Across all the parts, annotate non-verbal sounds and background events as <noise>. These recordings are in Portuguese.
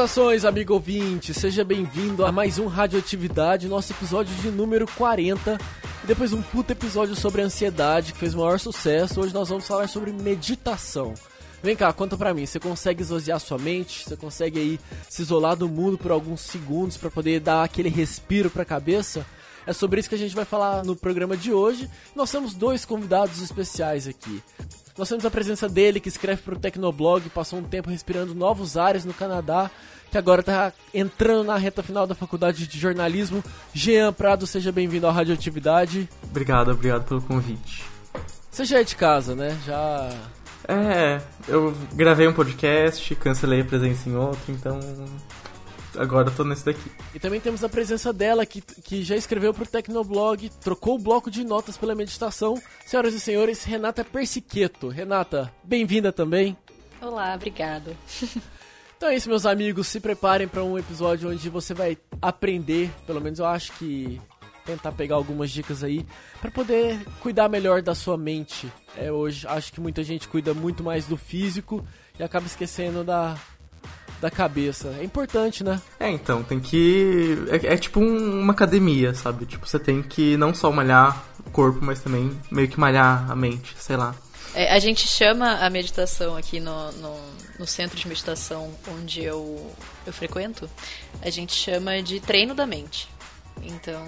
Saudações, amigo ouvinte! Seja bem-vindo a mais um Radioatividade, nosso episódio de número 40. E depois um puto episódio sobre ansiedade, que fez o maior sucesso, hoje nós vamos falar sobre meditação. Vem cá, conta pra mim, você consegue esvaziar sua mente? Você consegue aí se isolar do mundo por alguns segundos para poder dar aquele respiro pra cabeça? É sobre isso que a gente vai falar no programa de hoje. Nós temos dois convidados especiais aqui. Nós temos a presença dele, que escreve para o Tecnoblog, passou um tempo respirando novos ares no Canadá, que agora está entrando na reta final da faculdade de jornalismo. Jean Prado, seja bem-vindo à Radioatividade. Obrigado, obrigado pelo convite. Você já é de casa, né? Já. É, eu gravei um podcast, cancelei a presença em outro, então agora eu tô nesse daqui. E também temos a presença dela, que, que já escreveu pro Tecnoblog, trocou o bloco de notas pela meditação. Senhoras e senhores, Renata Persiqueto. Renata, bem-vinda também. Olá, obrigado. <laughs> Então é isso, meus amigos. Se preparem para um episódio onde você vai aprender, pelo menos eu acho que tentar pegar algumas dicas aí para poder cuidar melhor da sua mente. É, hoje acho que muita gente cuida muito mais do físico e acaba esquecendo da, da cabeça. É importante, né? É, então, tem que. É, é tipo um, uma academia, sabe? Tipo, você tem que não só malhar o corpo, mas também meio que malhar a mente, sei lá. É, a gente chama a meditação aqui no, no, no, centro de meditação onde eu, eu frequento, a gente chama de treino da mente. Então,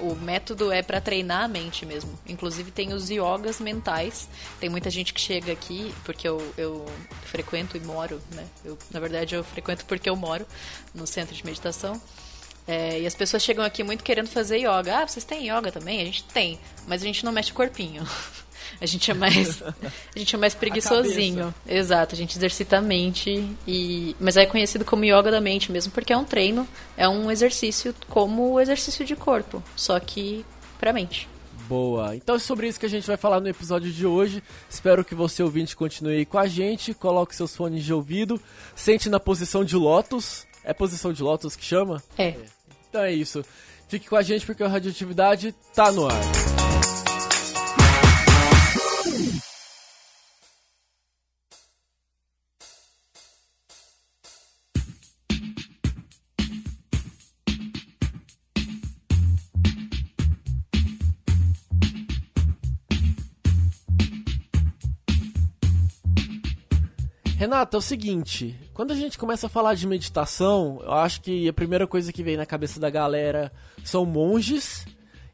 o método é para treinar a mente mesmo. Inclusive, tem os yogas mentais. Tem muita gente que chega aqui, porque eu, eu frequento e moro, né? Eu, na verdade, eu frequento porque eu moro no centro de meditação. É, e as pessoas chegam aqui muito querendo fazer yoga. Ah, vocês têm yoga também? A gente tem, mas a gente não mexe o corpinho. <laughs> A gente é mais, a gente é mais preguiçosinho. Exato, a gente exercita a mente e, mas é conhecido como yoga da mente mesmo, porque é um treino, é um exercício como o exercício de corpo, só que para mente. Boa. Então é sobre isso que a gente vai falar no episódio de hoje. Espero que você ouvinte continue aí com a gente. Coloque seus fones de ouvido. Sente na posição de Lotus. É posição de Lotus que chama? É. Então é isso. Fique com a gente porque a radioatividade tá no ar. Renata, é o seguinte, quando a gente começa a falar de meditação, eu acho que a primeira coisa que vem na cabeça da galera são monges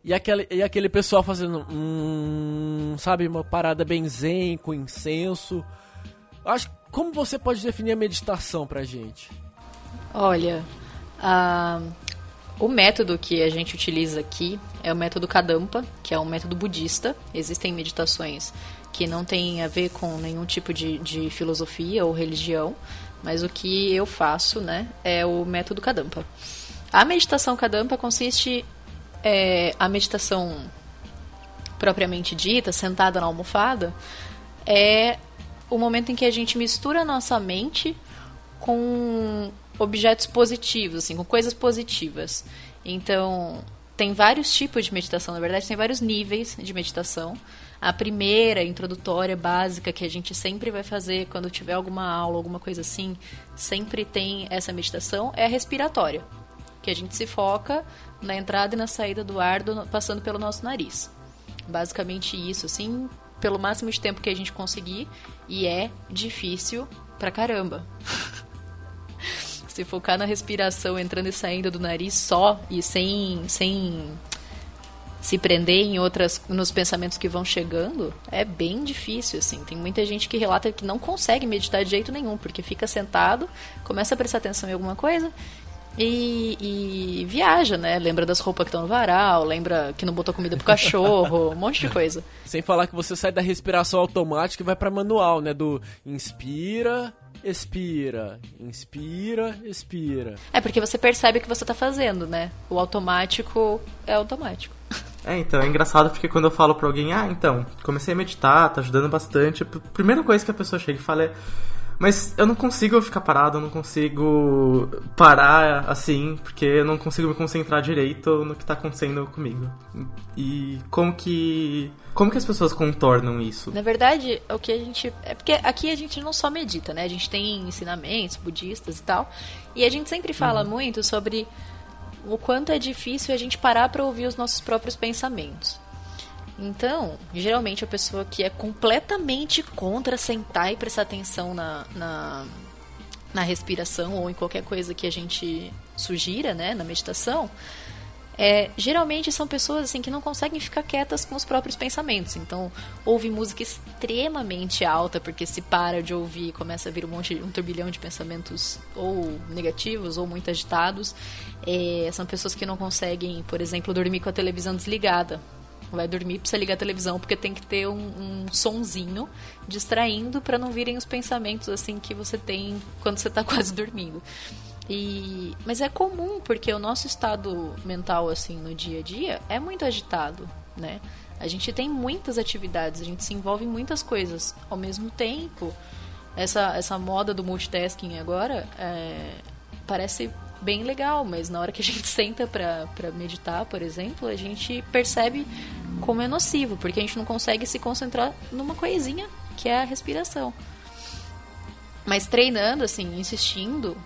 e aquele, e aquele pessoal fazendo, hum, sabe, uma parada bem zen, com incenso. Eu acho como você pode definir a meditação pra gente? Olha, o método que a gente utiliza aqui é o método Kadampa, que é um método budista. Existem meditações que não tem a ver com nenhum tipo de, de filosofia ou religião, mas o que eu faço, né, é o método Kadampa. A meditação Kadampa consiste é, a meditação propriamente dita, sentada na almofada, é o momento em que a gente mistura a nossa mente com objetos positivos, assim, com coisas positivas. Então, tem vários tipos de meditação, na verdade, tem vários níveis de meditação. A primeira, introdutória, básica, que a gente sempre vai fazer quando tiver alguma aula, alguma coisa assim, sempre tem essa meditação, é a respiratória. Que a gente se foca na entrada e na saída do ar do, passando pelo nosso nariz. Basicamente isso, assim, pelo máximo de tempo que a gente conseguir, e é difícil pra caramba. <laughs> se focar na respiração entrando e saindo do nariz só e sem, sem se prender em outras nos pensamentos que vão chegando é bem difícil assim tem muita gente que relata que não consegue meditar de jeito nenhum porque fica sentado começa a prestar atenção em alguma coisa e, e viaja, né? Lembra das roupas que estão no varal, lembra que não botou comida pro cachorro, um monte de coisa. Sem falar que você sai da respiração automática e vai para manual, né? Do inspira, expira, inspira, expira. É porque você percebe o que você tá fazendo, né? O automático é automático. É, então, é engraçado porque quando eu falo pra alguém, ah, então, comecei a meditar, tá ajudando bastante, a primeira coisa que a pessoa chega e fala é, Mas eu não consigo ficar parado, eu não consigo parar assim, porque eu não consigo me concentrar direito no que tá acontecendo comigo. E como que. Como que as pessoas contornam isso? Na verdade, o que a gente. É porque aqui a gente não só medita, né? A gente tem ensinamentos budistas e tal. E a gente sempre fala uhum. muito sobre o quanto é difícil a gente parar para ouvir os nossos próprios pensamentos. Então, geralmente a pessoa que é completamente contra sentar e prestar atenção na, na, na respiração ou em qualquer coisa que a gente sugira, né, na meditação, é, geralmente são pessoas assim que não conseguem ficar quietas com os próprios pensamentos. Então, ouve música extremamente alta, porque se para de ouvir, começa a vir um monte, um turbilhão de pensamentos ou negativos ou muito agitados. É, são pessoas que não conseguem, por exemplo, dormir com a televisão desligada vai dormir, precisa ligar a televisão, porque tem que ter um, um sonzinho distraindo para não virem os pensamentos assim que você tem quando você está <laughs> quase dormindo. E, mas é comum, porque o nosso estado mental assim no dia a dia é muito agitado, né? A gente tem muitas atividades, a gente se envolve em muitas coisas ao mesmo tempo. Essa, essa moda do multitasking agora é, parece bem legal, mas na hora que a gente <laughs> senta para meditar, por exemplo, a gente percebe como é nocivo, porque a gente não consegue se concentrar numa coisinha que é a respiração. Mas treinando, assim, insistindo,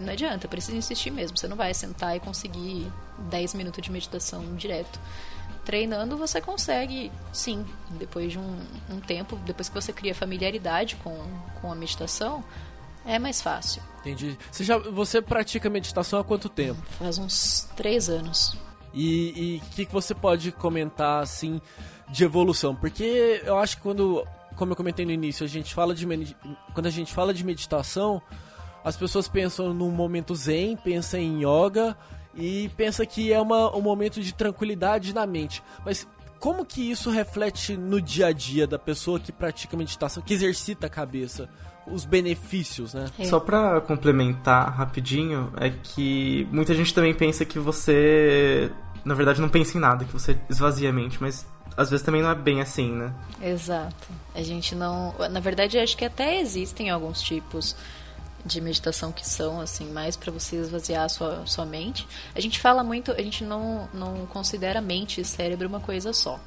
não adianta, precisa insistir mesmo. Você não vai sentar e conseguir 10 minutos de meditação direto. Treinando, você consegue, sim, depois de um, um tempo, depois que você cria familiaridade com, com a meditação, é mais fácil. Entendi. Você, já, você pratica meditação há quanto tempo? Faz uns três anos. E o que, que você pode comentar, assim, de evolução? Porque eu acho que quando, como eu comentei no início, a gente fala de, quando a gente fala de meditação, as pessoas pensam num momento zen, pensam em yoga e pensa que é uma, um momento de tranquilidade na mente. Mas como que isso reflete no dia a dia da pessoa que pratica meditação, que exercita a cabeça? os benefícios, né? É. Só para complementar rapidinho, é que muita gente também pensa que você, na verdade, não pensa em nada, que você esvazia a mente, mas às vezes também não é bem assim, né? Exato. A gente não, na verdade, acho que até existem alguns tipos de meditação que são assim mais para você esvaziar a sua, sua mente. A gente fala muito, a gente não não considera mente e cérebro uma coisa só.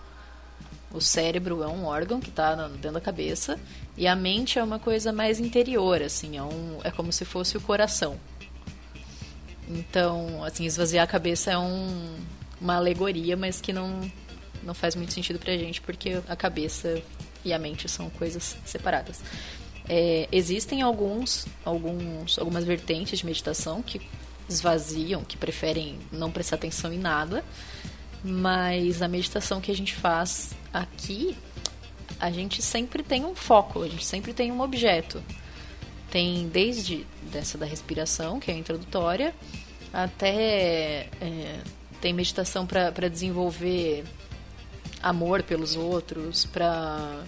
O cérebro é um órgão que está dentro da cabeça e a mente é uma coisa mais interior, assim, é, um, é como se fosse o coração. Então, assim, esvaziar a cabeça é um, uma alegoria, mas que não, não faz muito sentido pra gente, porque a cabeça e a mente são coisas separadas. É, existem alguns, alguns, algumas vertentes de meditação que esvaziam, que preferem não prestar atenção em nada, mas a meditação que a gente faz aqui, a gente sempre tem um foco, a gente sempre tem um objeto. Tem desde dessa da respiração, que é a introdutória, até é, tem meditação para desenvolver amor pelos outros, para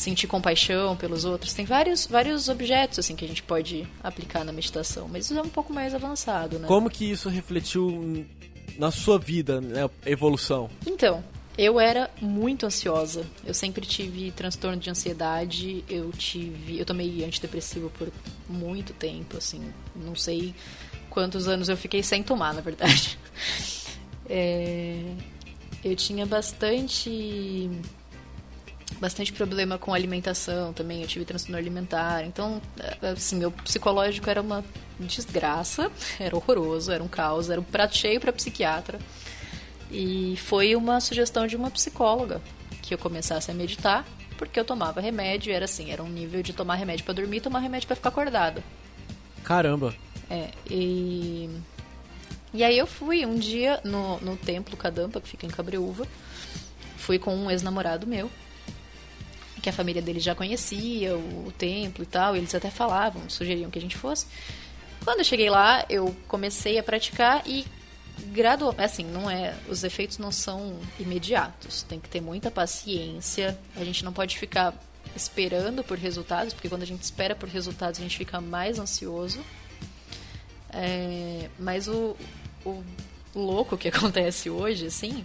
sentir compaixão pelos outros. Tem vários, vários objetos assim que a gente pode aplicar na meditação, mas isso é um pouco mais avançado, né? Como que isso refletiu na sua vida, né, evolução? Então, eu era muito ansiosa. Eu sempre tive transtorno de ansiedade. Eu tive, eu tomei antidepressivo por muito tempo, assim, não sei quantos anos eu fiquei sem tomar, na verdade. <laughs> É, eu tinha bastante bastante problema com alimentação também, eu tive transtorno alimentar. Então, assim, meu psicológico era uma desgraça, <laughs> era horroroso, era um caos, era um prato cheio para psiquiatra. E foi uma sugestão de uma psicóloga que eu começasse a meditar, porque eu tomava remédio, era assim, era um nível de tomar remédio para dormir tomar remédio para ficar acordada. Caramba. É, e e aí eu fui um dia no, no templo Kadampa, que fica em Cabreúva. Fui com um ex-namorado meu que a família dele já conhecia o, o templo e tal, e eles até falavam, sugeriam que a gente fosse. Quando eu cheguei lá, eu comecei a praticar e gradualmente, assim, não é, os efeitos não são imediatos. Tem que ter muita paciência. A gente não pode ficar esperando por resultados, porque quando a gente espera por resultados, a gente fica mais ansioso. É, mas o, o louco que <laughs> acontece hoje, assim,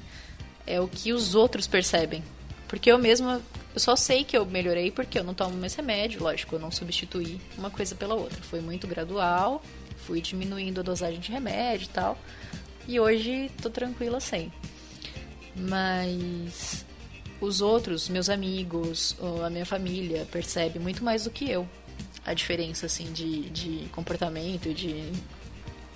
é o que os outros percebem. Porque eu mesma eu só sei que eu melhorei porque eu não tomo mais remédio, lógico, eu não substituí uma coisa pela outra. Foi muito gradual, fui diminuindo a dosagem de remédio e tal. E hoje tô tranquila sem. Mas os outros, meus amigos, a minha família, percebe muito mais do que eu a diferença assim de, de comportamento, de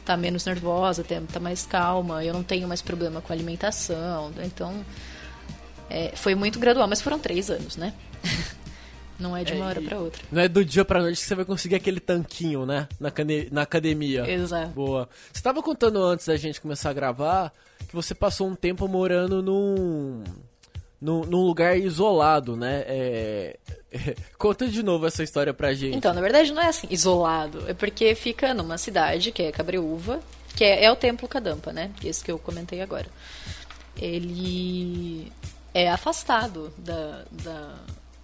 tá menos nervosa, tá mais calma, eu não tenho mais problema com alimentação, então é, foi muito gradual, mas foram três anos, né? <laughs> Não é de uma é, hora para outra. Não é do dia pra noite que você vai conseguir aquele tanquinho, né? Na, na academia. Exato. Boa. Você estava contando antes da gente começar a gravar que você passou um tempo morando num. num, num lugar isolado, né? É... <laughs> Conta de novo essa história pra gente. Então, na verdade não é assim, isolado. É porque fica numa cidade, que é Cabreúva, que é, é o Templo Kadampa, né? Esse que eu comentei agora. Ele é afastado da, da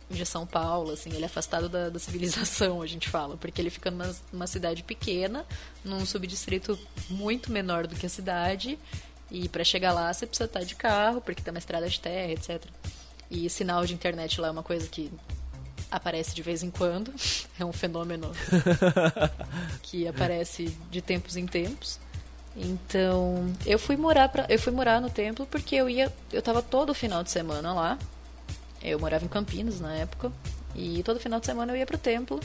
de São Paulo, assim, ele é afastado da, da, civilização, a gente fala, porque ele fica numa, numa cidade pequena, num subdistrito muito menor do que a cidade, e para chegar lá você precisa estar de carro, porque tem uma estrada de terra, etc. E sinal de internet lá é uma coisa que aparece de vez em quando, <laughs> é um fenômeno <laughs> que aparece de tempos em tempos. Então, eu fui morar pra, eu fui morar no templo porque eu ia, eu tava todo final de semana lá. Eu morava em Campinas na época e todo final de semana eu ia pro templo.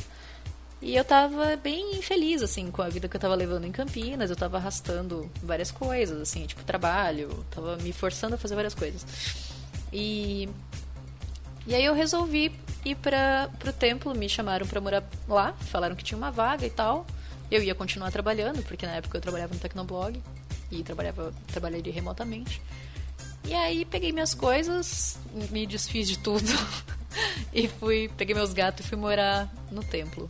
E eu tava bem infeliz, assim, com a vida que eu tava levando em Campinas. Eu tava arrastando várias coisas, assim, tipo trabalho. Tava me forçando a fazer várias coisas. E... E aí eu resolvi ir para pro templo. Me chamaram pra morar lá. Falaram que tinha uma vaga e tal. Eu ia continuar trabalhando, porque na época eu trabalhava no Tecnoblog e trabalhava, trabalharia remotamente. E aí peguei minhas coisas, me desfiz de tudo <laughs> e fui, peguei meus gatos e fui morar no templo.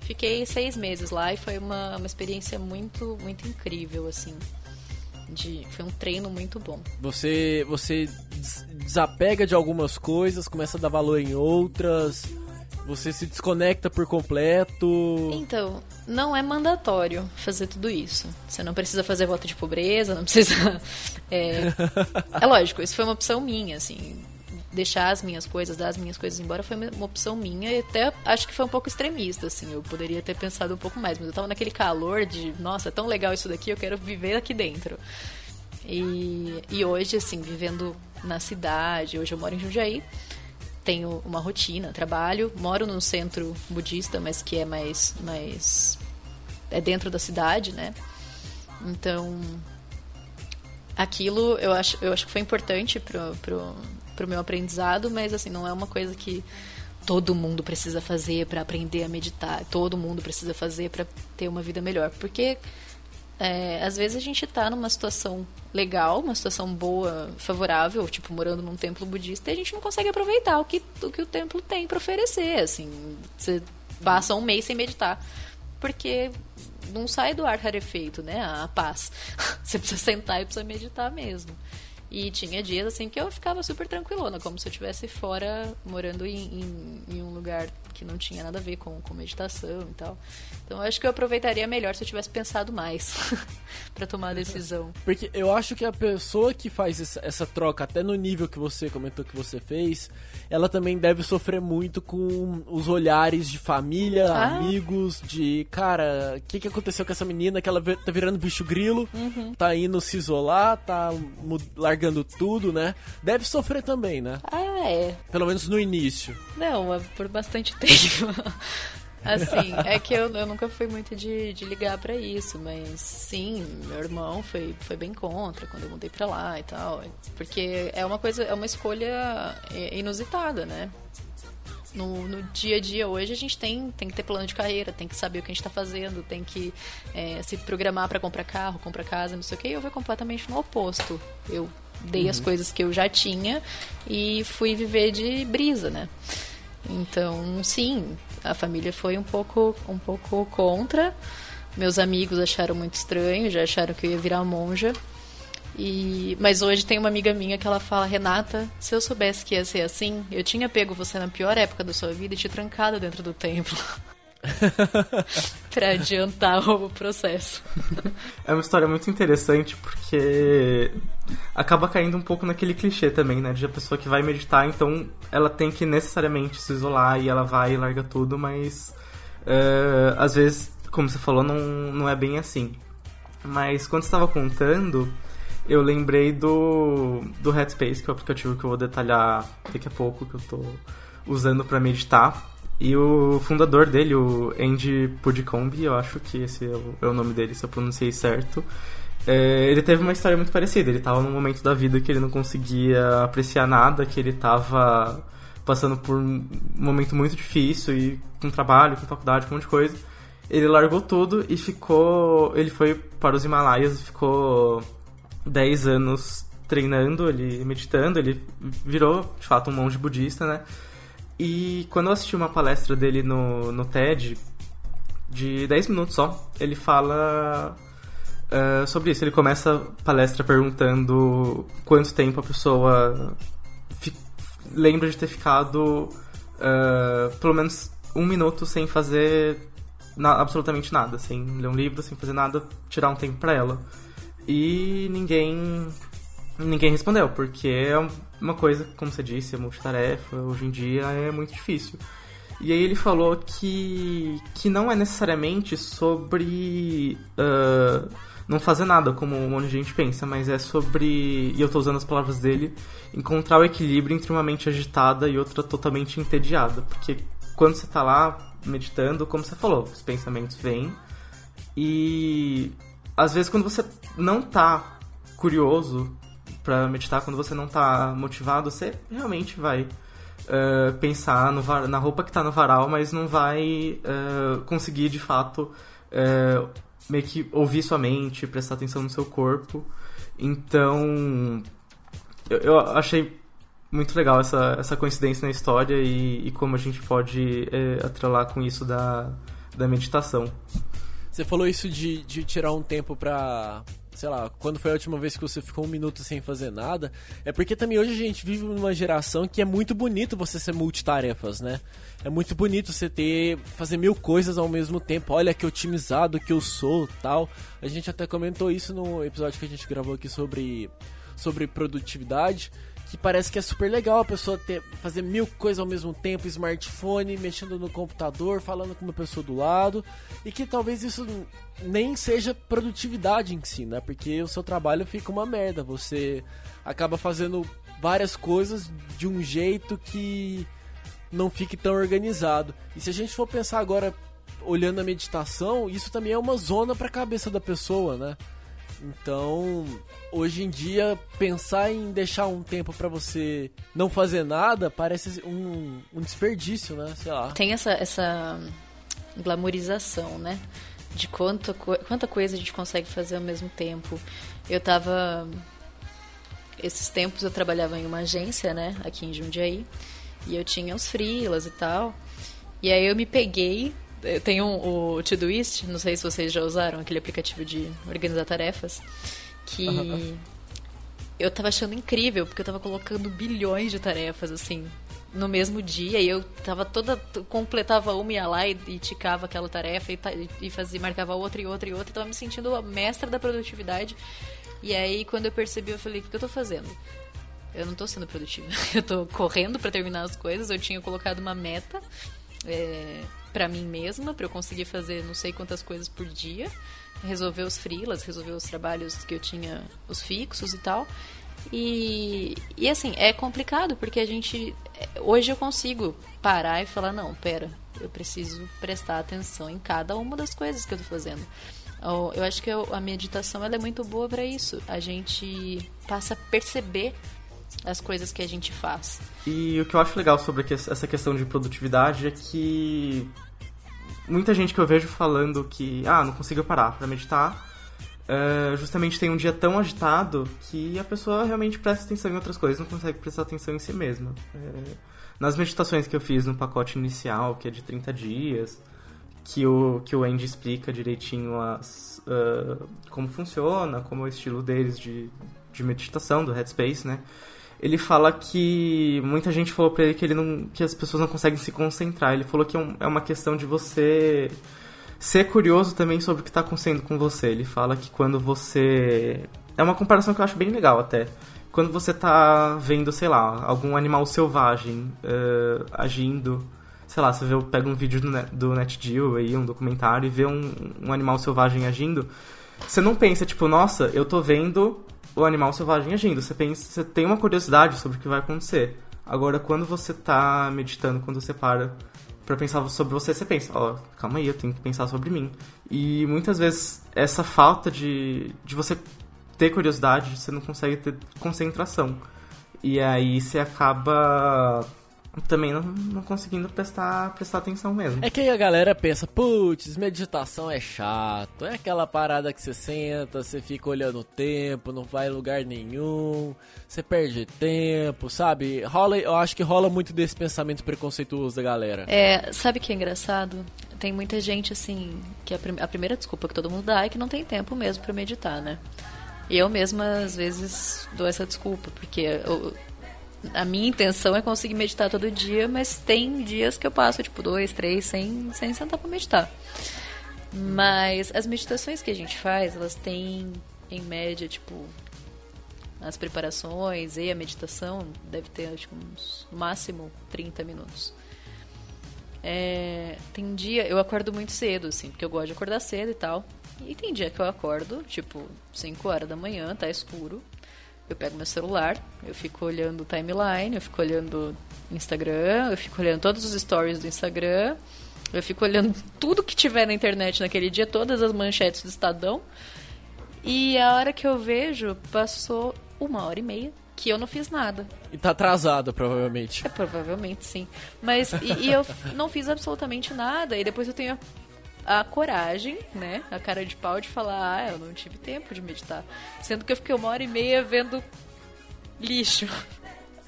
Fiquei seis meses lá e foi uma, uma experiência muito, muito incrível, assim. De, foi um treino muito bom. Você, você desapega de algumas coisas, começa a dar valor em outras, você se desconecta por completo? Então, não é mandatório fazer tudo isso. Você não precisa fazer voto de pobreza, não precisa. <laughs> É, é lógico, isso foi uma opção minha, assim. Deixar as minhas coisas, dar as minhas coisas embora foi uma opção minha e até acho que foi um pouco extremista, assim. Eu poderia ter pensado um pouco mais, mas eu tava naquele calor de, nossa, é tão legal isso daqui, eu quero viver aqui dentro. E, e hoje, assim, vivendo na cidade, hoje eu moro em Jundiaí tenho uma rotina, trabalho, moro num centro budista, mas que é mais, mais é dentro da cidade, né? Então, aquilo eu acho, eu acho que foi importante pro, pro, pro meu aprendizado, mas assim, não é uma coisa que todo mundo precisa fazer para aprender a meditar, todo mundo precisa fazer para ter uma vida melhor, porque é, às vezes a gente está numa situação legal, uma situação boa, favorável, tipo morando num templo budista, e a gente não consegue aproveitar o que o, que o templo tem para oferecer. Assim, você passa um mês sem meditar, porque não sai do ar rarefeito, né? A paz. <laughs> Você precisa sentar e precisa meditar mesmo. E tinha dias assim que eu ficava super tranquilona, como se eu estivesse fora, morando em, em, em, um lugar que não tinha nada a ver com, com meditação e tal. Então eu acho que eu aproveitaria melhor se eu tivesse pensado mais <laughs> para tomar a decisão. Porque eu acho que a pessoa que faz essa, essa, troca, até no nível que você comentou que você fez, ela também deve sofrer muito com os olhares de família, ah. amigos, de cara, o que, que aconteceu com essa menina que ela tá virando bicho grilo, uhum. tá indo se isolar, tá largando largando tudo, né? Deve sofrer também, né? Ah, é. Pelo menos no início. Não, por bastante <laughs> tempo. Assim, é que eu, eu nunca fui muito de, de ligar para isso, mas sim, meu irmão foi, foi bem contra quando eu mudei pra lá e tal. Porque é uma coisa, é uma escolha inusitada, né? No, no, dia a dia hoje a gente tem, tem que ter plano de carreira, tem que saber o que a gente está fazendo, tem que é, se programar para comprar carro, comprar casa, não sei o que. Eu vou completamente no oposto. Eu dei uhum. as coisas que eu já tinha e fui viver de brisa, né? Então, sim, a família foi um pouco, um pouco contra. Meus amigos acharam muito estranho, já acharam que eu ia virar monja. E, mas hoje tem uma amiga minha que ela fala, Renata, se eu soubesse que ia ser assim, eu tinha pego você na pior época da sua vida e te trancado dentro do templo. <laughs> <laughs> para adiantar o processo. É uma história muito interessante porque acaba caindo um pouco naquele clichê também, né? De a pessoa que vai meditar, então ela tem que necessariamente se isolar e ela vai e larga tudo, mas uh, às vezes, como você falou, não, não é bem assim. Mas quando estava contando, eu lembrei do, do Headspace, que é o aplicativo que eu vou detalhar daqui a pouco, que eu tô usando para meditar. E o fundador dele, o Andy Pudicombe, eu acho que esse é o, é o nome dele, se eu pronunciei certo, é, ele teve uma história muito parecida. Ele estava num momento da vida que ele não conseguia apreciar nada, que ele estava passando por um momento muito difícil e com trabalho, com faculdade, com um monte de coisa. Ele largou tudo e ficou. Ele foi para os Himalaias e ficou 10 anos treinando, ele meditando, ele virou de fato um monge budista, né? E quando eu assisti uma palestra dele no, no TED, de 10 minutos só, ele fala uh, sobre isso. Ele começa a palestra perguntando quanto tempo a pessoa lembra de ter ficado uh, pelo menos um minuto sem fazer na absolutamente nada, sem ler um livro, sem fazer nada, tirar um tempo para ela. E ninguém ninguém respondeu, porque é uma coisa, como você disse, é multitarefa, hoje em dia é muito difícil. E aí ele falou que, que não é necessariamente sobre uh, não fazer nada, como um monte de gente pensa, mas é sobre, e eu estou usando as palavras dele, encontrar o equilíbrio entre uma mente agitada e outra totalmente entediada. Porque quando você está lá meditando, como você falou, os pensamentos vêm e às vezes quando você não está curioso para meditar, quando você não tá motivado, você realmente vai uh, pensar no, na roupa que tá no varal, mas não vai uh, conseguir de fato uh, meio que ouvir sua mente, prestar atenção no seu corpo. Então, eu, eu achei muito legal essa, essa coincidência na história e, e como a gente pode atrelar com isso da, da meditação. Você falou isso de, de tirar um tempo para sei lá, quando foi a última vez que você ficou um minuto sem fazer nada, é porque também hoje a gente vive numa geração que é muito bonito você ser multitarefas, né? É muito bonito você ter fazer mil coisas ao mesmo tempo. Olha que otimizado que eu sou, tal. A gente até comentou isso no episódio que a gente gravou aqui sobre sobre produtividade que parece que é super legal a pessoa ter, fazer mil coisas ao mesmo tempo, smartphone, mexendo no computador, falando com uma pessoa do lado, e que talvez isso nem seja produtividade em si, né? Porque o seu trabalho fica uma merda, você acaba fazendo várias coisas de um jeito que não fique tão organizado. E se a gente for pensar agora olhando a meditação, isso também é uma zona para a cabeça da pessoa, né? Então, hoje em dia, pensar em deixar um tempo para você não fazer nada parece um, um desperdício, né? Sei lá. Tem essa, essa glamorização, né? De quanta, quanta coisa a gente consegue fazer ao mesmo tempo. Eu tava. Esses tempos eu trabalhava em uma agência, né? Aqui em Jundiaí. E eu tinha os frilas e tal. E aí eu me peguei tem um, o Todoist, não sei se vocês já usaram aquele aplicativo de organizar tarefas, que uhum. eu tava achando incrível, porque eu tava colocando bilhões de tarefas, assim, no mesmo dia, e eu tava toda, completava uma, ia lá e, e ticava aquela tarefa, e, e fazia, marcava outra e outra e outra, e tava me sentindo a mestra da produtividade, e aí quando eu percebi, eu falei, o que eu tô fazendo? Eu não tô sendo produtiva, <laughs> eu tô correndo para terminar as coisas, eu tinha colocado uma meta, é, para mim mesma, para eu conseguir fazer não sei quantas coisas por dia, resolver os freelas, resolver os trabalhos que eu tinha, os fixos e tal. E, e assim, é complicado porque a gente. Hoje eu consigo parar e falar: não, pera, eu preciso prestar atenção em cada uma das coisas que eu tô fazendo. Eu acho que a meditação ela é muito boa para isso. A gente passa a perceber as coisas que a gente faz. E o que eu acho legal sobre essa questão de produtividade é que muita gente que eu vejo falando que, ah, não consigo parar para meditar, uh, justamente tem um dia tão agitado que a pessoa realmente presta atenção em outras coisas, não consegue prestar atenção em si mesma. Uh, nas meditações que eu fiz no pacote inicial, que é de 30 dias, que o, que o Andy explica direitinho as, uh, como funciona, como é o estilo deles de, de meditação, do Headspace, né? Ele fala que muita gente falou para ele que ele não que as pessoas não conseguem se concentrar. Ele falou que é, é uma questão de você ser curioso também sobre o que está acontecendo com você. Ele fala que quando você é uma comparação que eu acho bem legal até. Quando você tá vendo, sei lá, algum animal selvagem uh, agindo, sei lá, você vê, pega um vídeo do, Net, do aí, um documentário, e vê um, um animal selvagem agindo, você não pensa, tipo, nossa, eu tô vendo o animal selvagem agindo. Você pensa, você tem uma curiosidade sobre o que vai acontecer. Agora, quando você tá meditando, quando você para para pensar sobre você, você pensa, ó, oh, calma aí, eu tenho que pensar sobre mim. E muitas vezes essa falta de, de você ter curiosidade, você não consegue ter concentração. E aí você acaba também não, não, conseguindo prestar, prestar atenção mesmo. É que aí a galera pensa, putz, meditação é chato, é aquela parada que você senta, você fica olhando o tempo, não vai em lugar nenhum, você perde tempo, sabe? Rola, eu acho que rola muito desse pensamento preconceituoso da galera. É, sabe o que é engraçado? Tem muita gente assim, que a, prim a primeira desculpa que todo mundo dá é que não tem tempo mesmo para meditar, né? E eu mesma, às vezes, dou essa desculpa, porque eu, a minha intenção é conseguir meditar todo dia, mas tem dias que eu passo, tipo, dois, três, sem, sem sentar pra meditar. Mas as meditações que a gente faz, elas têm, em média, tipo, as preparações e a meditação, deve ter, acho que uns, no máximo, 30 minutos. É, tem dia, eu acordo muito cedo, assim, porque eu gosto de acordar cedo e tal. E tem dia que eu acordo, tipo, 5 horas da manhã, tá escuro. Eu pego meu celular, eu fico olhando o timeline, eu fico olhando Instagram, eu fico olhando todos os stories do Instagram, eu fico olhando tudo que tiver na internet naquele dia, todas as manchetes do Estadão. E a hora que eu vejo, passou uma hora e meia que eu não fiz nada. E tá atrasado, provavelmente. É, provavelmente, sim. Mas, e, e eu não fiz absolutamente nada, e depois eu tenho a coragem, né, a cara de pau de falar, ah, eu não tive tempo de meditar. Sendo que eu fiquei uma hora e meia vendo lixo.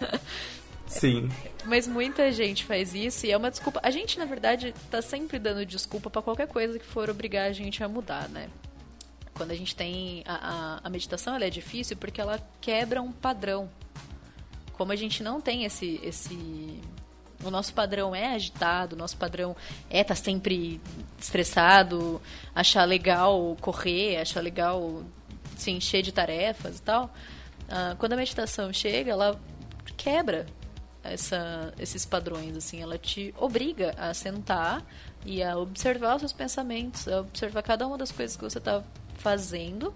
<laughs> Sim. Mas muita gente faz isso e é uma desculpa. A gente, na verdade, tá sempre dando desculpa para qualquer coisa que for obrigar a gente a mudar, né? Quando a gente tem. A, a, a meditação ela é difícil porque ela quebra um padrão. Como a gente não tem esse, esse o nosso padrão é agitado, o nosso padrão é estar tá sempre estressado, achar legal correr, achar legal se encher de tarefas e tal. Uh, quando a meditação chega, ela quebra essa, esses padrões, assim, ela te obriga a sentar e a observar os seus pensamentos, a observar cada uma das coisas que você está fazendo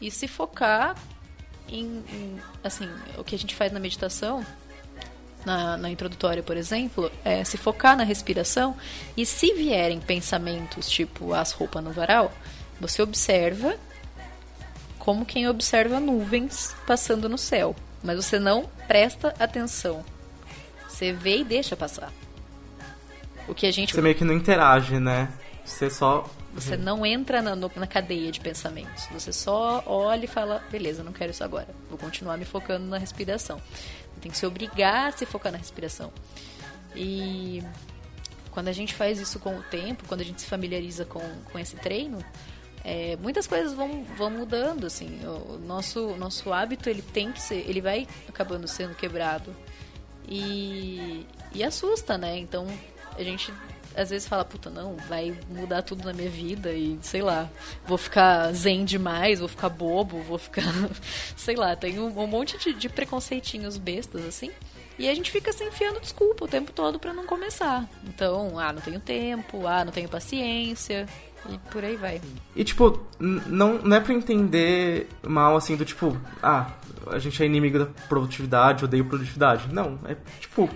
e se focar em, em, assim, o que a gente faz na meditação na, na introdutória, por exemplo, é se focar na respiração e se vierem pensamentos tipo as roupas no varal, você observa como quem observa nuvens passando no céu, mas você não presta atenção. Você vê e deixa passar. O que a gente Você meio que não interage, né? Você só você não entra na, na cadeia de pensamentos. Você só olha e fala, beleza, não quero isso agora. Vou continuar me focando na respiração. Tem que se obrigar a se focar na respiração. E quando a gente faz isso com o tempo, quando a gente se familiariza com, com esse treino, é, muitas coisas vão, vão mudando, assim. O nosso, nosso hábito, ele tem que ser, ele vai acabando sendo quebrado. E, e assusta, né? Então, a gente às vezes fala, puta, não, vai mudar tudo na minha vida e sei lá, vou ficar zen demais, vou ficar bobo, vou ficar. <laughs> sei lá, tem um, um monte de, de preconceitinhos bestas assim. E a gente fica se enfiando desculpa o tempo todo para não começar. Então, ah, não tenho tempo, ah, não tenho paciência. E por aí vai. E tipo, não, não é pra entender mal assim do tipo, ah, a gente é inimigo da produtividade, odeio produtividade. Não, é tipo,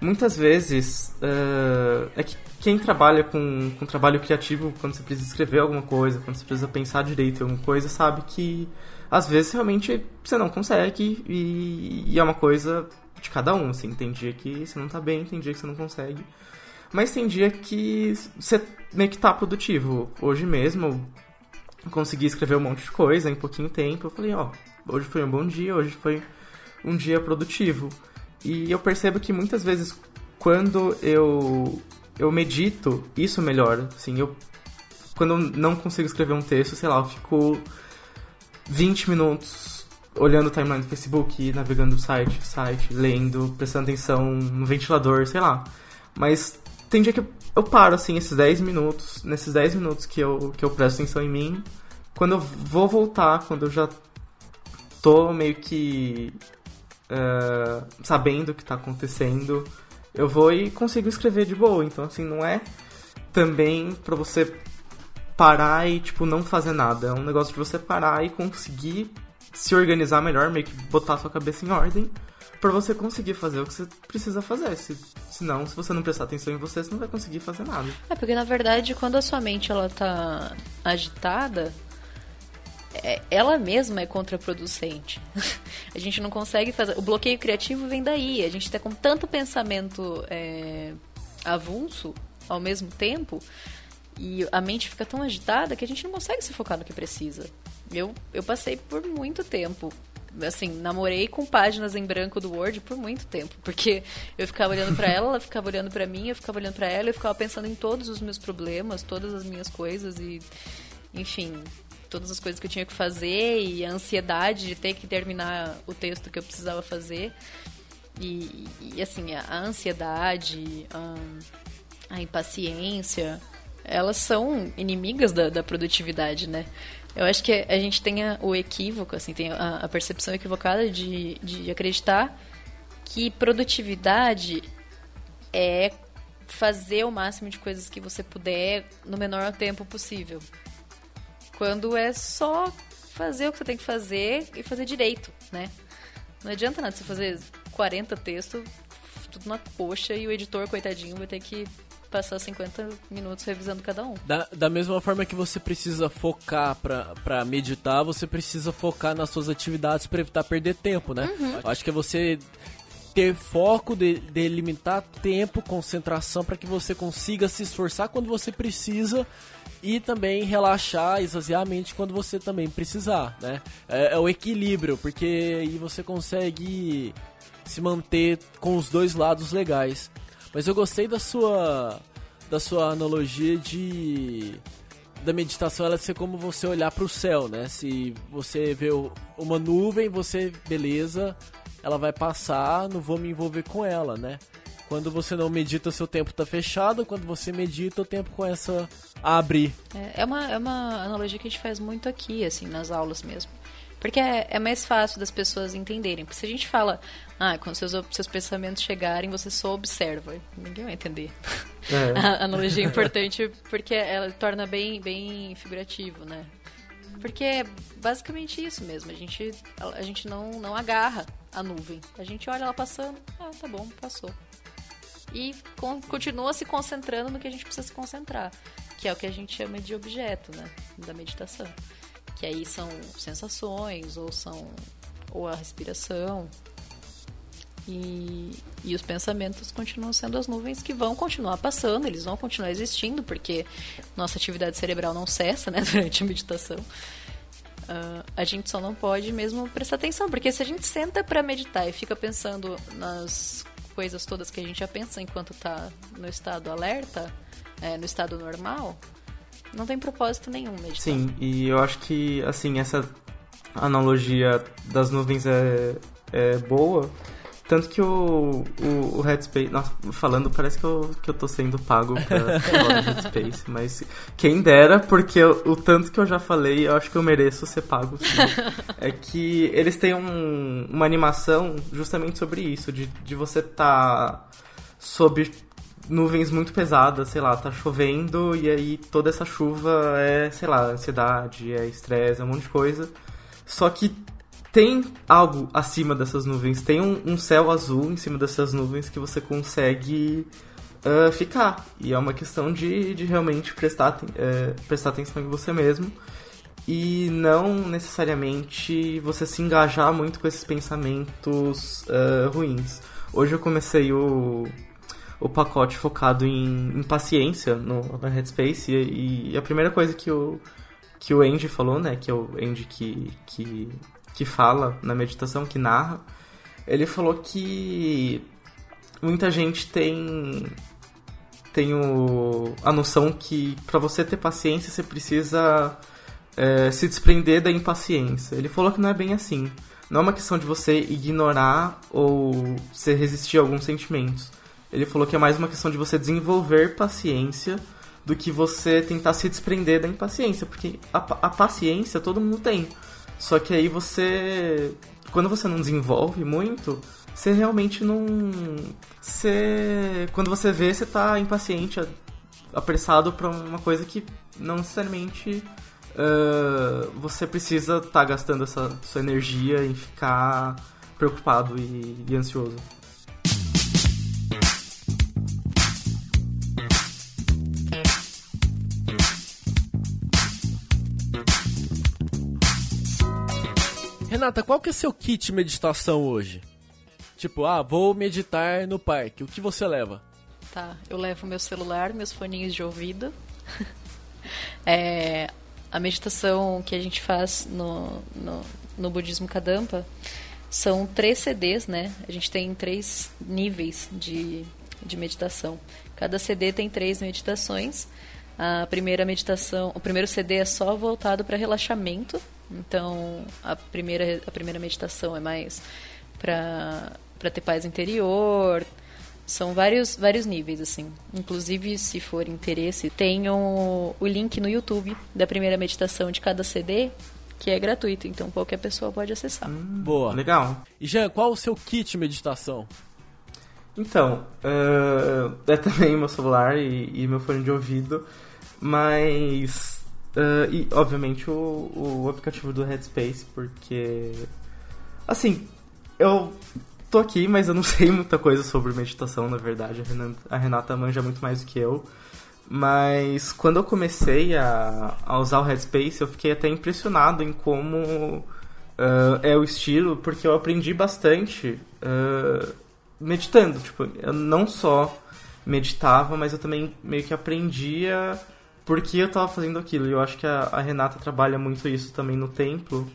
muitas vezes uh, é que quem trabalha com, com trabalho criativo, quando você precisa escrever alguma coisa, quando você precisa pensar direito em alguma coisa, sabe que às vezes realmente você não consegue e, e é uma coisa de cada um, assim. Tem dia que você não tá bem, tem dia que você não consegue. Mas tem dia que você meio que tá produtivo. Hoje mesmo eu consegui escrever um monte de coisa em pouquinho tempo. Eu falei, ó, hoje foi um bom dia, hoje foi um dia produtivo. E eu percebo que muitas vezes quando eu eu medito, isso melhora. Assim, eu quando eu não consigo escrever um texto, sei lá, eu fico 20 minutos olhando o timeline do Facebook, navegando site, site, lendo, prestando atenção no ventilador, sei lá. Mas tem dia que eu paro, assim, esses 10 minutos, nesses 10 minutos que eu, que eu presto atenção em mim, quando eu vou voltar, quando eu já tô meio que uh, sabendo o que tá acontecendo, eu vou e consigo escrever de boa. Então, assim, não é também para você parar e, tipo, não fazer nada. É um negócio de você parar e conseguir se organizar melhor, meio que botar sua cabeça em ordem para você conseguir fazer o que você precisa fazer. Se, senão, se você não prestar atenção em você, você não vai conseguir fazer nada. É, porque na verdade, quando a sua mente ela tá agitada, ela mesma é contraproducente. <laughs> a gente não consegue fazer. O bloqueio criativo vem daí. A gente está com tanto pensamento é, avulso ao mesmo tempo e a mente fica tão agitada que a gente não consegue se focar no que precisa. Eu, eu passei por muito tempo assim, namorei com páginas em branco do Word por muito tempo, porque eu ficava olhando para ela, ela ficava olhando para mim, eu ficava olhando para ela, eu ficava pensando em todos os meus problemas, todas as minhas coisas e enfim, todas as coisas que eu tinha que fazer e a ansiedade de ter que terminar o texto que eu precisava fazer. E, e assim, a, a ansiedade, a, a, impaciência, elas são inimigas da, da produtividade, né? Eu acho que a gente tem o equívoco, assim, tem a, a percepção equivocada de, de acreditar que produtividade é fazer o máximo de coisas que você puder no menor tempo possível. Quando é só fazer o que você tem que fazer e fazer direito, né? Não adianta nada você fazer 40 textos, tudo na coxa, e o editor, coitadinho, vai ter que passar 50 minutos revisando cada um. Da, da mesma forma que você precisa focar para meditar, você precisa focar nas suas atividades para evitar perder tempo, né? Uhum. Acho que é você ter foco, de, delimitar tempo, concentração para que você consiga se esforçar quando você precisa e também relaxar, esvaziar a mente quando você também precisar, né? É, é, o equilíbrio, porque aí você consegue se manter com os dois lados legais. Mas eu gostei da sua da sua analogia de da meditação ela ser como você olhar para o céu, né? Se você vê uma nuvem, você beleza, ela vai passar, não vou me envolver com ela, né? Quando você não medita, seu tempo está fechado. Quando você medita, o tempo começa a abrir. É, é, uma, é uma analogia que a gente faz muito aqui, assim, nas aulas mesmo. Porque é, é, mais fácil das pessoas entenderem. Porque se a gente fala, ah, quando seus, seus pensamentos chegarem, você só observa. Ninguém vai entender. É. <laughs> A analogia é importante porque ela torna bem, bem figurativo, né? Porque é basicamente isso mesmo. A gente, a gente não, não agarra a nuvem. A gente olha ela passando, ah, tá bom, passou. E con continua se concentrando no que a gente precisa se concentrar. Que é o que a gente chama de objeto, né? Da meditação que aí são sensações ou são ou a respiração e, e os pensamentos continuam sendo as nuvens que vão continuar passando, eles vão continuar existindo porque nossa atividade cerebral não cessa né, <laughs> durante a meditação. Uh, a gente só não pode mesmo prestar atenção, porque se a gente senta para meditar e fica pensando nas coisas todas que a gente já pensa enquanto está no estado alerta, é, no estado normal, não tem propósito nenhum meditar. Sim, e eu acho que, assim, essa analogia das nuvens é, é boa. Tanto que o, o, o Headspace. Nossa, falando, parece que eu, que eu tô sendo pago pra <laughs> falar do Headspace. Mas quem dera, porque o, o, tanto que eu já falei, eu acho que eu mereço ser pago sim. <laughs> é que eles têm um, uma animação justamente sobre isso, de, de você tá sob nuvens muito pesadas, sei lá, tá chovendo e aí toda essa chuva é, sei lá, ansiedade, é estresse, é um monte de coisa. Só que tem algo acima dessas nuvens, tem um, um céu azul em cima dessas nuvens que você consegue uh, ficar. E é uma questão de, de realmente prestar, uh, prestar atenção em você mesmo e não necessariamente você se engajar muito com esses pensamentos uh, ruins. Hoje eu comecei o, o pacote focado em, em paciência no, na Headspace e, e, a primeira coisa que o, que o Andy falou, né, que é o Andy que, que, que fala na meditação, que narra, ele falou que muita gente tem tem o, a noção que para você ter paciência você precisa é, se desprender da impaciência. Ele falou que não é bem assim. não é uma questão de você ignorar ou você resistir a alguns sentimentos. Ele falou que é mais uma questão de você desenvolver paciência do que você tentar se desprender da impaciência, porque a, a paciência todo mundo tem. Só que aí você. Quando você não desenvolve muito, você realmente não. Você. Quando você vê, você tá impaciente, apressado pra uma coisa que não necessariamente uh, você precisa estar tá gastando essa sua energia em ficar preocupado e, e ansioso. Renata, qual que é seu kit meditação hoje? Tipo, ah, vou meditar no parque. O que você leva? Tá, eu levo meu celular, meus foninhos de ouvido. <laughs> é, a meditação que a gente faz no, no, no budismo Kadampa são três CDs, né? A gente tem três níveis de, de meditação. Cada CD tem três meditações. A primeira meditação, o primeiro CD é só voltado para relaxamento, então, a primeira, a primeira meditação é mais para ter paz interior. São vários, vários níveis, assim. Inclusive, se for interesse, tem o, o link no YouTube da primeira meditação de cada CD, que é gratuito, então qualquer pessoa pode acessar. Hum, Boa. Legal. E Jean, qual o seu kit meditação? Então, uh, é também meu celular e, e meu fone de ouvido, mas Uh, e, obviamente, o, o aplicativo do Headspace, porque. Assim, eu tô aqui, mas eu não <laughs> sei muita coisa sobre meditação, na verdade. A Renata, a Renata manja muito mais do que eu. Mas quando eu comecei a, a usar o Headspace, eu fiquei até impressionado em como uh, é o estilo, porque eu aprendi bastante uh, meditando. Tipo, eu não só meditava, mas eu também meio que aprendia porque eu tava fazendo aquilo. E eu acho que a, a Renata trabalha muito isso também no templo.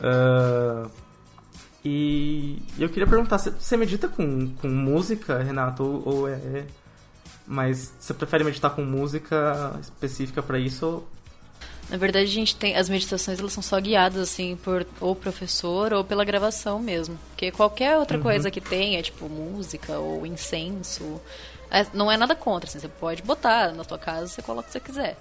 Uh, e eu queria perguntar, você medita com, com música, Renata, ou, ou é... Mas você prefere meditar com música específica para isso? Na verdade, a gente tem as meditações, elas são só guiadas assim por ou professor ou pela gravação mesmo. Porque qualquer outra uhum. coisa que tenha, tipo música ou incenso, é, não é nada contra, assim, você pode botar na tua casa, você coloca o que você quiser.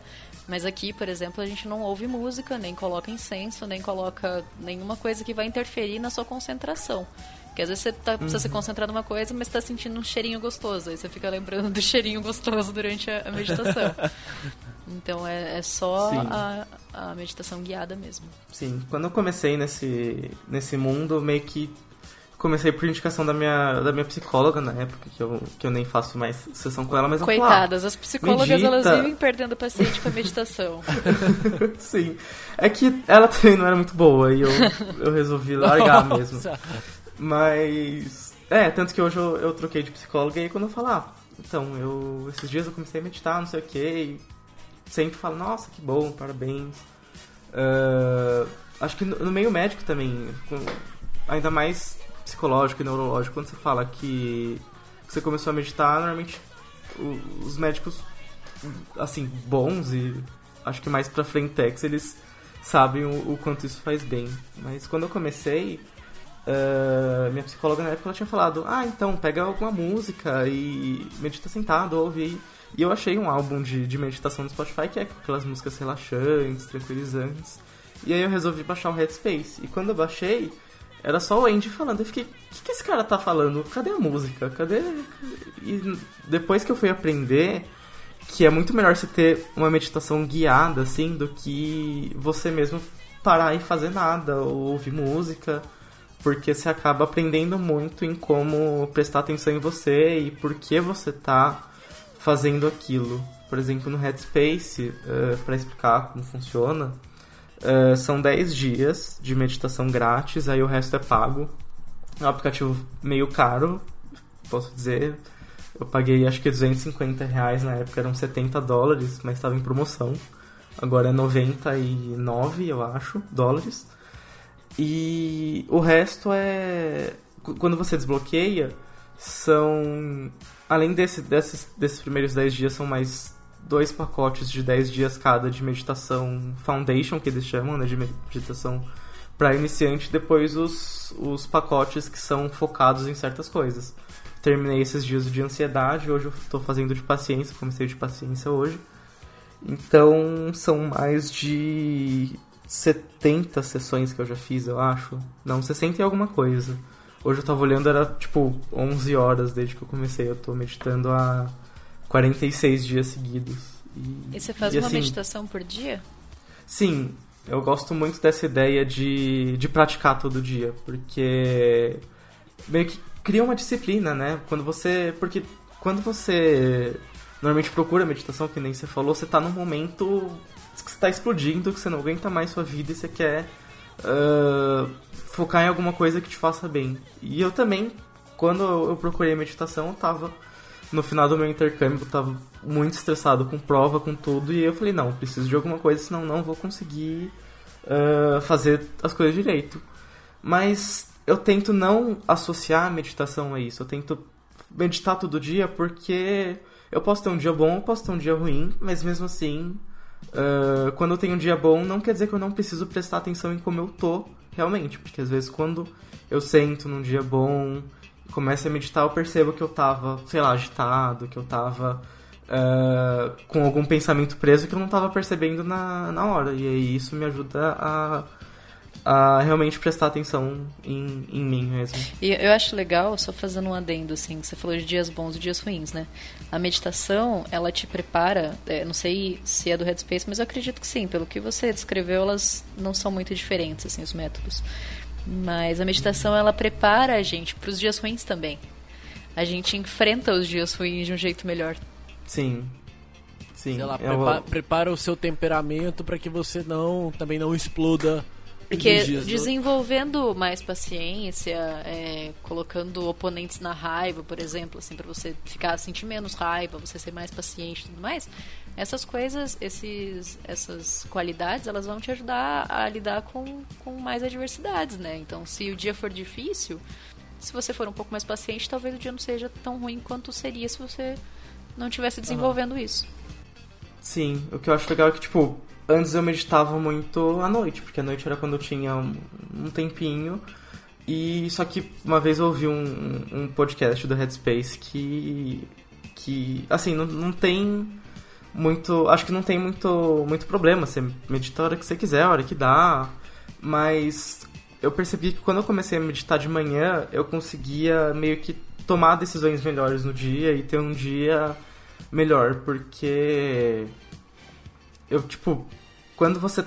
Mas aqui, por exemplo, a gente não ouve música, nem coloca incenso, nem coloca nenhuma coisa que vai interferir na sua concentração. Porque às vezes você tá, precisa uhum. se concentrar numa coisa, mas está sentindo um cheirinho gostoso. Aí você fica lembrando do <laughs> cheirinho gostoso durante a, a meditação. <laughs> então é, é só a, a, meditação guiada mesmo. Sim, quando eu comecei nesse, nesse mundo, meio que comecei por indicação da minha, da minha psicóloga na época, que eu, que eu nem faço mais sessão com ela, mas Coitadas, as psicólogas medita. elas vivem perdendo paciente com a meditação. <laughs> Sim. É que ela também não era muito boa e eu, eu resolvi <laughs> largar Nossa. mesmo. Mas. É, tanto que hoje eu, eu troquei de psicóloga e aí quando eu falar, ah, então, eu. Esses dias eu comecei a meditar, não sei o que, e sempre falo, nossa, que bom, parabéns. Uh, acho que no, no meio médico também, com, ainda mais psicológico e neurológico, quando você fala que você começou a meditar, normalmente os médicos, assim, bons e acho que mais pra frentex, eles sabem o, o quanto isso faz bem. Mas quando eu comecei, uh, minha psicóloga na época ela tinha falado, ah, então, pega alguma música e medita sentado, ouve E eu achei um álbum de, de meditação no Spotify que é aquelas músicas relaxantes, tranquilizantes. E aí eu resolvi baixar o Headspace. E quando eu baixei, era só o Andy falando. Eu fiquei, o que, que esse cara tá falando? Cadê a música? Cadê. E depois que eu fui aprender que é muito melhor você ter uma meditação guiada, assim, do que você mesmo parar e fazer nada, ou ouvir música, porque você acaba aprendendo muito em como prestar atenção em você e por que você tá fazendo aquilo. Por exemplo, no Headspace, uh, eh, para explicar como funciona, Uh, são 10 dias de meditação grátis, aí o resto é pago. É um aplicativo meio caro, posso dizer. Eu paguei acho que 250 reais na época, eram 70 dólares, mas estava em promoção. Agora é 99, eu acho, dólares. E o resto é. Quando você desbloqueia, são. Além desse, desses, desses primeiros 10 dias, são mais dois pacotes de 10 dias cada de meditação foundation, que eles chamam, né, de meditação para iniciante, depois os, os pacotes que são focados em certas coisas. Terminei esses dias de ansiedade, hoje eu estou fazendo de paciência, comecei de paciência hoje. Então são mais de 70 sessões que eu já fiz, eu acho. Não, 60 e alguma coisa. Hoje eu tava olhando, era tipo 11 horas desde que eu comecei. Eu tô meditando há 46 dias seguidos. E, e você faz e, uma assim, meditação por dia? Sim, eu gosto muito dessa ideia de, de praticar todo dia, porque meio que cria uma disciplina, né? Quando você. Porque quando você normalmente procura meditação, que nem você falou, você tá num momento que você tá explodindo, que você não aguenta mais sua vida e você quer uh, focar em alguma coisa que te faça bem. E eu também, quando eu procurei meditação, eu tava no final do meu intercâmbio, eu tava muito estressado com prova, com tudo, e eu falei, não, preciso de alguma coisa, senão não vou conseguir uh, fazer as coisas direito. Mas eu tento não associar a meditação a isso, eu tento meditar todo dia porque eu posso ter um dia bom, eu posso ter um dia ruim, mas mesmo assim, uh, quando eu tenho um dia bom, não quer dizer que eu não preciso prestar atenção em como eu tô realmente, porque às vezes quando eu sento num dia bom começo a meditar, eu percebo que eu tava, sei lá, agitado, que eu tava uh, com algum pensamento preso que eu não tava percebendo na, na hora, e aí isso me ajuda a a realmente prestar atenção em, em mim mesmo. E eu acho legal, só fazendo um adendo, assim, você falou de dias bons e dias ruins, né? A meditação, ela te prepara, é, não sei se é do Headspace, mas eu acredito que sim, pelo que você descreveu, elas não são muito diferentes, assim, os métodos. Mas a meditação, ela prepara a gente para os dias ruins também. A gente enfrenta os dias ruins de um jeito melhor. Sim, Sim, ela prepara, prepara, o seu temperamento para que você não também não exploda porque desenvolvendo mais paciência, é, colocando oponentes na raiva, por exemplo, assim, para você ficar sentir menos raiva, você ser mais paciente e tudo mais, essas coisas, esses, essas qualidades, elas vão te ajudar a lidar com, com mais adversidades, né? Então, se o dia for difícil, se você for um pouco mais paciente, talvez o dia não seja tão ruim quanto seria se você não tivesse desenvolvendo uhum. isso. Sim, o que eu acho legal é que, tipo, antes eu meditava muito à noite, porque à noite era quando eu tinha um, um tempinho. E só que uma vez eu ouvi um, um podcast do Headspace que. que. assim, não, não tem muito. Acho que não tem muito, muito problema. Você medita a hora que você quiser, a hora que dá. Mas eu percebi que quando eu comecei a meditar de manhã, eu conseguia meio que tomar decisões melhores no dia e ter um dia melhor, porque eu, tipo, quando você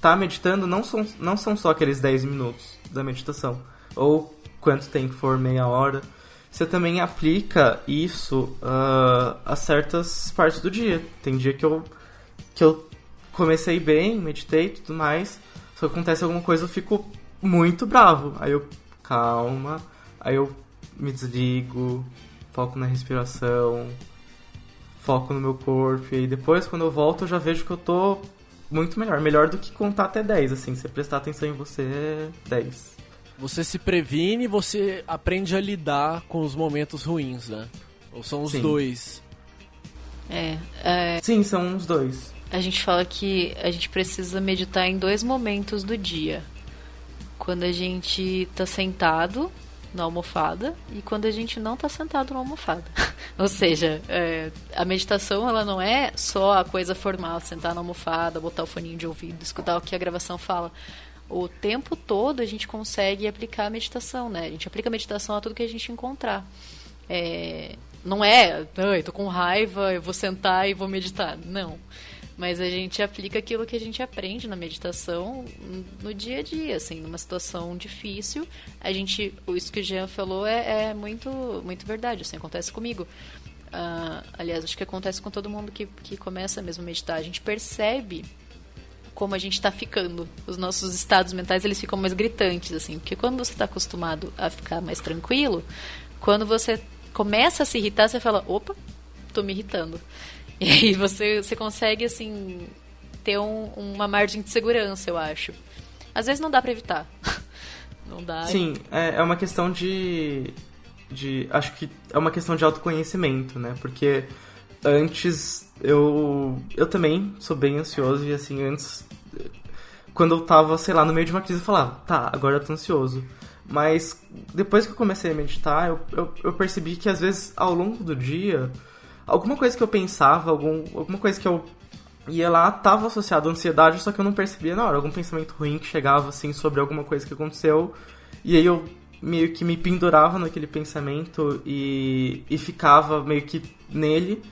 tá meditando, não são, não são só aqueles 10 minutos da meditação, ou quanto tempo for, meia hora. Você também aplica isso uh, a certas partes do dia. Tem dia que eu, que eu comecei bem, meditei e tudo mais, que acontece alguma coisa eu fico muito bravo. Aí eu, calma, aí eu me desligo, foco na respiração, foco no meu corpo. E depois, quando eu volto, eu já vejo que eu tô muito melhor. Melhor do que contar até 10, assim. Você prestar atenção em você, é 10. Você se previne e você aprende a lidar com os momentos ruins, né? Ou são os Sim. dois? É, é... Sim, são os dois. A gente fala que a gente precisa meditar em dois momentos do dia. Quando a gente tá sentado na almofada e quando a gente não está sentado na almofada. <laughs> Ou seja, é, a meditação ela não é só a coisa formal, sentar na almofada, botar o foninho de ouvido, escutar o que a gravação fala. O tempo todo a gente consegue aplicar a meditação, né? A gente aplica a meditação a tudo que a gente encontrar. É, não é, ai, tô com raiva, eu vou sentar e vou meditar. Não mas a gente aplica aquilo que a gente aprende na meditação no dia a dia, assim, numa situação difícil. A gente, isso que o Jean falou é, é muito, muito verdade, assim, acontece comigo. Uh, aliás, acho que acontece com todo mundo que, que começa mesmo a meditar. A gente percebe como a gente está ficando. Os nossos estados mentais eles ficam mais gritantes, assim, porque quando você está acostumado a ficar mais tranquilo, quando você começa a se irritar, você fala, opa, estou me irritando. <laughs> E aí você, você consegue, assim, ter um, uma margem de segurança, eu acho. Às vezes não dá para evitar. <laughs> não dá. Sim, é, é uma questão de, de. Acho que é uma questão de autoconhecimento, né? Porque antes eu. Eu também sou bem ansioso e, assim, antes. quando eu tava, sei lá, no meio de uma crise, eu falava, tá, agora eu tô ansioso. Mas depois que eu comecei a meditar, eu, eu, eu, percebi que às vezes ao longo do dia, alguma coisa que eu pensava, algum, alguma coisa que eu ia lá, tava associado à ansiedade, só que eu não percebia na hora. Algum pensamento ruim que chegava assim sobre alguma coisa que aconteceu. E aí eu meio que me pendurava naquele pensamento e, e ficava meio que nele.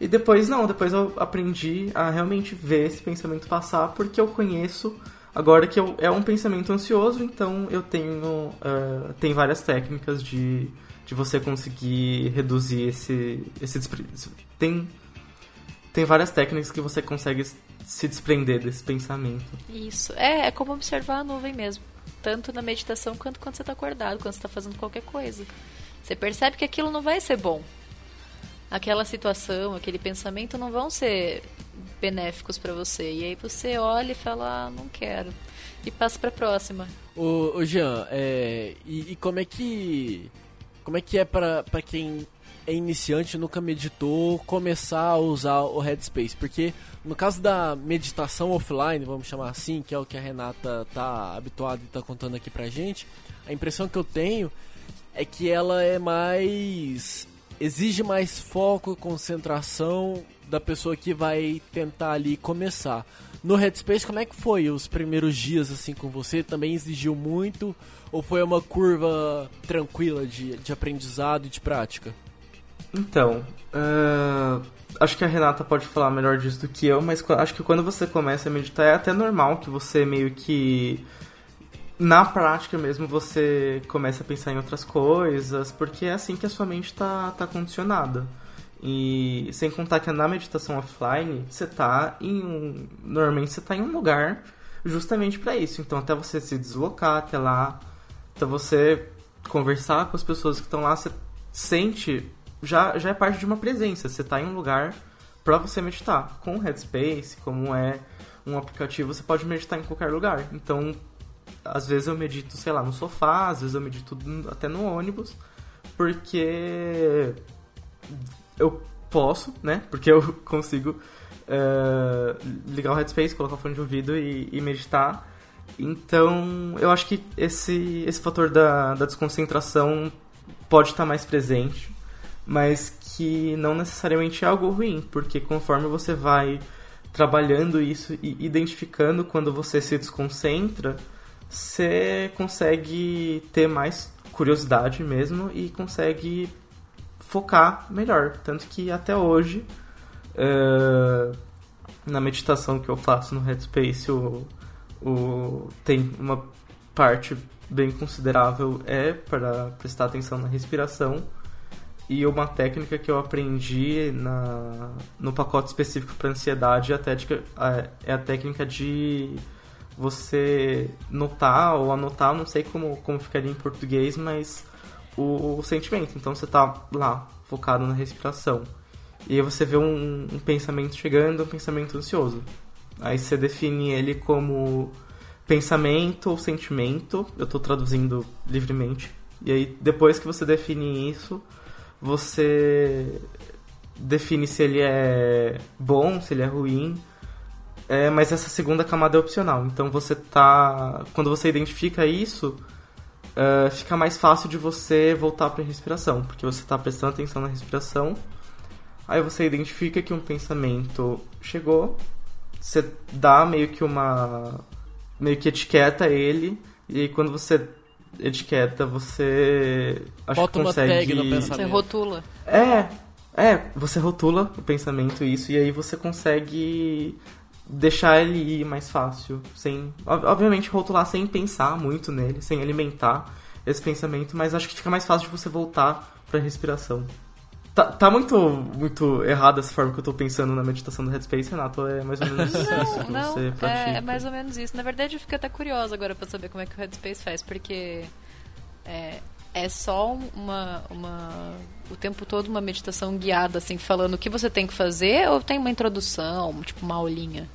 E depois não, depois eu aprendi a realmente ver esse pensamento passar porque eu conheço agora que eu, é um pensamento ansioso, então eu tenho uh, tem várias técnicas de, de você conseguir reduzir esse esse tem tem várias técnicas que você consegue se desprender desse pensamento. Isso. É, é como observar a nuvem mesmo. Tanto na meditação quanto quando você está acordado, quando você está fazendo qualquer coisa. Você percebe que aquilo não vai ser bom aquela situação, aquele pensamento não vão ser benéficos para você. E aí você olha e fala, ah, não quero. E passa para próxima. Ô, ô Jean, é, e, e, como é que como é que é para quem é iniciante nunca meditou começar a usar o Headspace? Porque no caso da meditação offline, vamos chamar assim, que é o que a Renata tá habituada e tá contando aqui pra gente, a impressão que eu tenho é que ela é mais exige mais foco e concentração da pessoa que vai tentar ali começar. No Headspace, como é que foi os primeiros dias assim com você? Também exigiu muito ou foi uma curva tranquila de, de aprendizado e de prática? Então, uh, acho que a Renata pode falar melhor disso do que eu, mas acho que quando você começa a meditar é até normal que você meio que na prática mesmo você começa a pensar em outras coisas, porque é assim que a sua mente está tá condicionada. E sem contar que na meditação offline, você tá em um. Normalmente você tá em um lugar justamente para isso. Então até você se deslocar até lá, até você conversar com as pessoas que estão lá, você sente. Já, já é parte de uma presença. Você tá em um lugar para você meditar. Com o Headspace, como é um aplicativo, você pode meditar em qualquer lugar. Então às vezes eu medito, sei lá, no sofá, às vezes eu medito até no ônibus, porque eu posso, né? Porque eu <laughs> consigo uh, ligar o headspace, colocar o fone de ouvido e, e, meditar. Então, eu acho que esse, esse fator da, da desconcentração pode estar mais presente, mas que não necessariamente é algo ruim, porque conforme você vai trabalhando isso e identificando quando você se desconcentra, você consegue ter mais curiosidade mesmo e consegue focar melhor. Tanto que até hoje, uh, na meditação que eu faço no Headspace, o, o, tem uma parte bem considerável é para prestar atenção na respiração. E uma técnica que eu aprendi na, no pacote específico para ansiedade é a, técnica, é a técnica de você notar ou anotar, não sei como, como ficaria em português, mas o, o sentimento. Então você tá lá, focado na respiração. E aí você vê um, um pensamento chegando, um pensamento ansioso. Aí você define ele como pensamento ou sentimento, eu estou traduzindo livremente. E aí depois que você define isso, você define se ele é bom, se ele é ruim, é, mas essa segunda camada é opcional. Então você tá. Quando você identifica isso, uh, fica mais fácil de você voltar para a respiração, porque você está prestando atenção na respiração. Aí você identifica que um pensamento chegou, você dá meio que uma. meio que etiqueta ele, e aí quando você etiqueta, você. Acho Bota que consegue. Uma tag no pensamento. Você rotula. É, é, você rotula o pensamento isso, e aí você consegue deixar ele ir mais fácil, sem, obviamente rotular sem pensar muito nele, sem alimentar esse pensamento, mas acho que fica mais fácil de você voltar para a respiração. Tá, tá, muito, muito errado essa forma que eu tô pensando na meditação do Headspace, Renato? É mais ou menos não, isso que não, você pratica? É, é mais ou menos isso. Na verdade, eu fico até curiosa agora para saber como é que o Headspace faz, porque é, é só uma, uma o tempo todo uma meditação guiada, assim, falando o que você tem que fazer, ou tem uma introdução, tipo uma aulinha?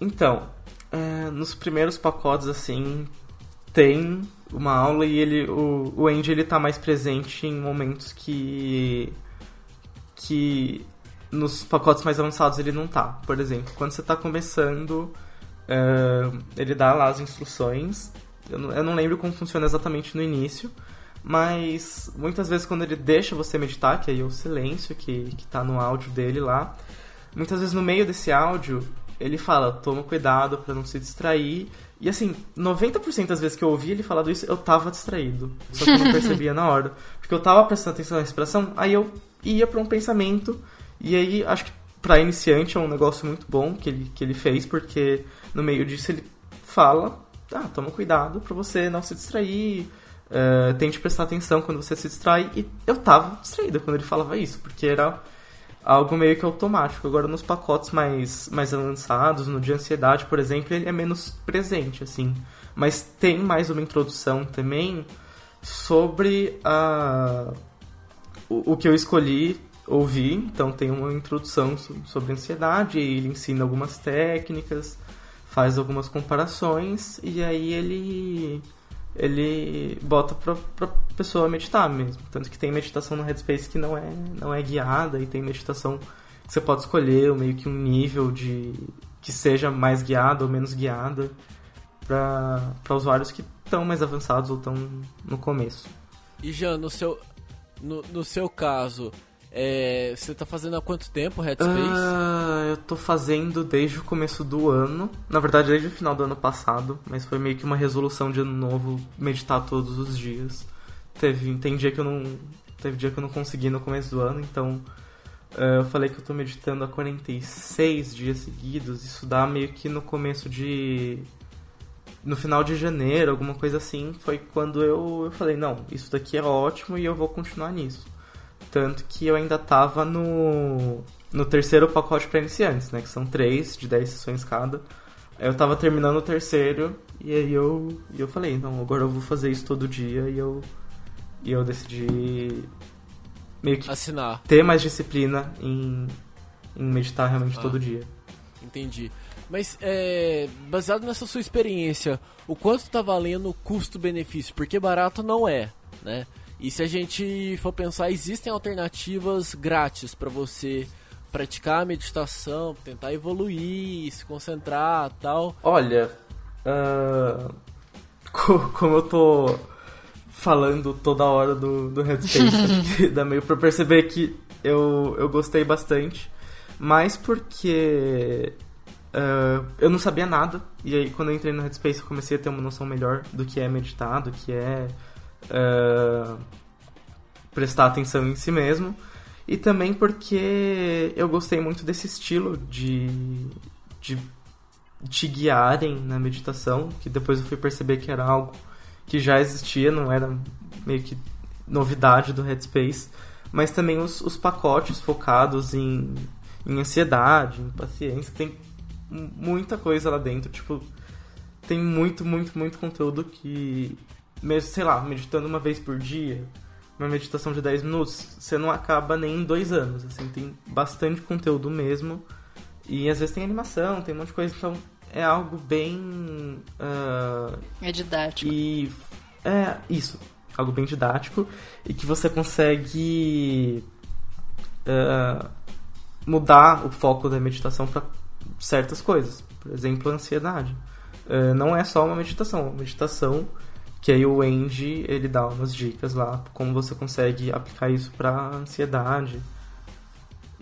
Então, é, nos primeiros pacotes, assim, tem uma aula e ele, o, o Andy ele tá mais presente em momentos que que nos pacotes mais avançados ele não tá. Por exemplo, quando você está começando, uh, ele dá lá as instruções. Eu não, eu não lembro como funciona exatamente no início, mas muitas vezes quando ele deixa você meditar, que aí é o silêncio que, que tá no áudio dele lá, muitas vezes no meio desse áudio ele fala, toma cuidado para não se distrair. E assim, 90% das vezes que eu ouvi ele falando isso, eu tava distraído. Só que eu não <laughs> percebia na hora. Porque eu tava prestando atenção na respiração, aí eu ia para um pensamento. E aí, acho que para iniciante é um negócio muito bom que ele, que ele fez, porque no meio disso ele fala, ah, toma cuidado para você não se distrair, uh, tente prestar atenção quando você se distrai. E eu tava distraído quando ele falava isso, porque era algo meio que automático. Agora, nos pacotes mais, mais avançados, no de ansiedade, por exemplo, ele é menos presente, assim. Mas tem mais uma introdução também sobre a, o, o que eu escolhi ouvir. Então, tem uma introdução sobre ansiedade, ele ensina algumas técnicas, faz algumas comparações, e aí ele ele bota pra, pra pessoa meditar mesmo. Tanto que tem meditação no Headspace que não é, não é guiada e tem meditação que você pode escolher meio que um nível de que seja mais guiada ou menos guiada para usuários que estão mais avançados ou estão no começo. E já no seu no, no seu caso, é, você tá fazendo há quanto tempo Headspace? Uh, eu tô fazendo desde o começo do ano. Na verdade, desde o final do ano passado. Mas foi meio que uma resolução de ano novo meditar todos os dias. Teve, tem dia que eu não. Teve dia que eu não consegui no começo do ano, então. Uh, eu falei que eu tô meditando há 46 dias seguidos. Isso dá meio que no começo de. No final de janeiro, alguma coisa assim. Foi quando eu, eu falei: não, isso daqui é ótimo e eu vou continuar nisso. Tanto que eu ainda tava no, no terceiro pacote para iniciantes, né? Que são três, de 10 sessões cada. Eu tava terminando o terceiro e aí eu, e eu falei, não, agora eu vou fazer isso todo dia e eu, e eu decidi meio que assinar. ter mais disciplina em, em meditar realmente ah, todo dia. Entendi. Mas é, baseado nessa sua experiência, o quanto tá valendo o custo-benefício? Porque barato não é, né? E se a gente for pensar, existem alternativas grátis para você praticar a meditação, tentar evoluir, se concentrar tal. Olha, uh, como eu tô falando toda hora do, do Headspace, <laughs> dá meio pra perceber que eu, eu gostei bastante, mas porque uh, eu não sabia nada, e aí quando eu entrei no Headspace eu comecei a ter uma noção melhor do que é meditar, do que é uh, prestar atenção em si mesmo. E também porque eu gostei muito desse estilo de, de te guiarem na meditação, que depois eu fui perceber que era algo que já existia, não era meio que novidade do Headspace, mas também os, os pacotes focados em, em ansiedade, em paciência, tem muita coisa lá dentro, tipo, tem muito, muito, muito conteúdo que mesmo, sei lá, meditando uma vez por dia, uma meditação de 10 minutos, você não acaba nem em dois anos. Assim, tem bastante conteúdo mesmo. E às vezes tem animação, tem um monte de coisa, então é algo bem. Uh, é didático. E. É, isso. Algo bem didático. E que você consegue. Uh, mudar o foco da meditação para certas coisas. Por exemplo, a ansiedade. Uh, não é só uma meditação. Uma meditação que aí o Andy, ele dá umas dicas lá, como você consegue aplicar isso para ansiedade.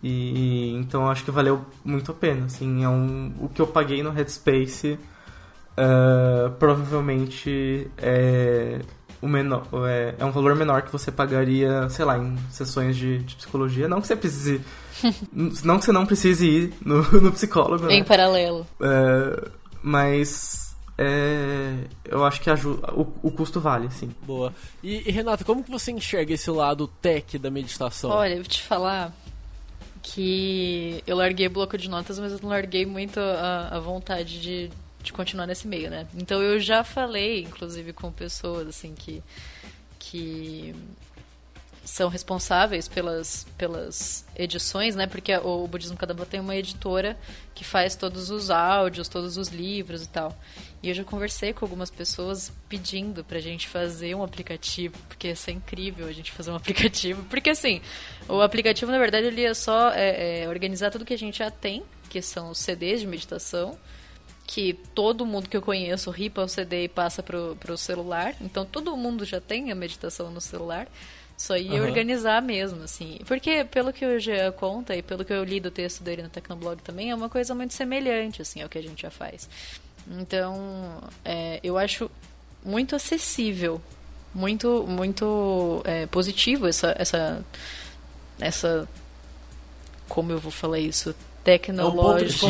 E então acho que valeu muito a pena, assim, é um, o que eu paguei no Headspace uh, provavelmente é, o menor, é, é, um valor menor que você pagaria, sei lá, em sessões de, de psicologia. Não que você precise. <laughs> não que você não precise ir no, no psicólogo. Em né? paralelo. Uh, mas é, eu acho que ajuda, o, o, custo vale, sim. Boa. E, e Renata, como que você enxerga esse lado tech da meditação? Olha, eu vou te falar que eu larguei bloco de notas, mas eu não larguei muito a, a vontade de, de continuar nesse meio, né? Então eu já falei, inclusive, com pessoas assim que que são responsáveis pelas, pelas edições, né? Porque o, o Budismo Kadamba tem uma editora que faz todos os áudios, todos os livros e tal. E eu já conversei com algumas pessoas pedindo pra gente fazer um aplicativo, porque isso é incrível a gente fazer um <laughs> aplicativo. Porque assim, o aplicativo, na verdade, ele é só é, é, organizar tudo que a gente já tem, que são os CDs de meditação, que todo mundo que eu conheço ripa o CD e passa pro, pro celular. Então todo mundo já tem a meditação no celular. Só ia uhum. organizar mesmo, assim. Porque, pelo que o Jean conta e pelo que eu li do texto dele no Tecnoblog também, é uma coisa muito semelhante, assim, ao que a gente já faz. Então, é, eu acho muito acessível, muito, muito é, positivo essa, essa, essa, como eu vou falar isso, tecnológica.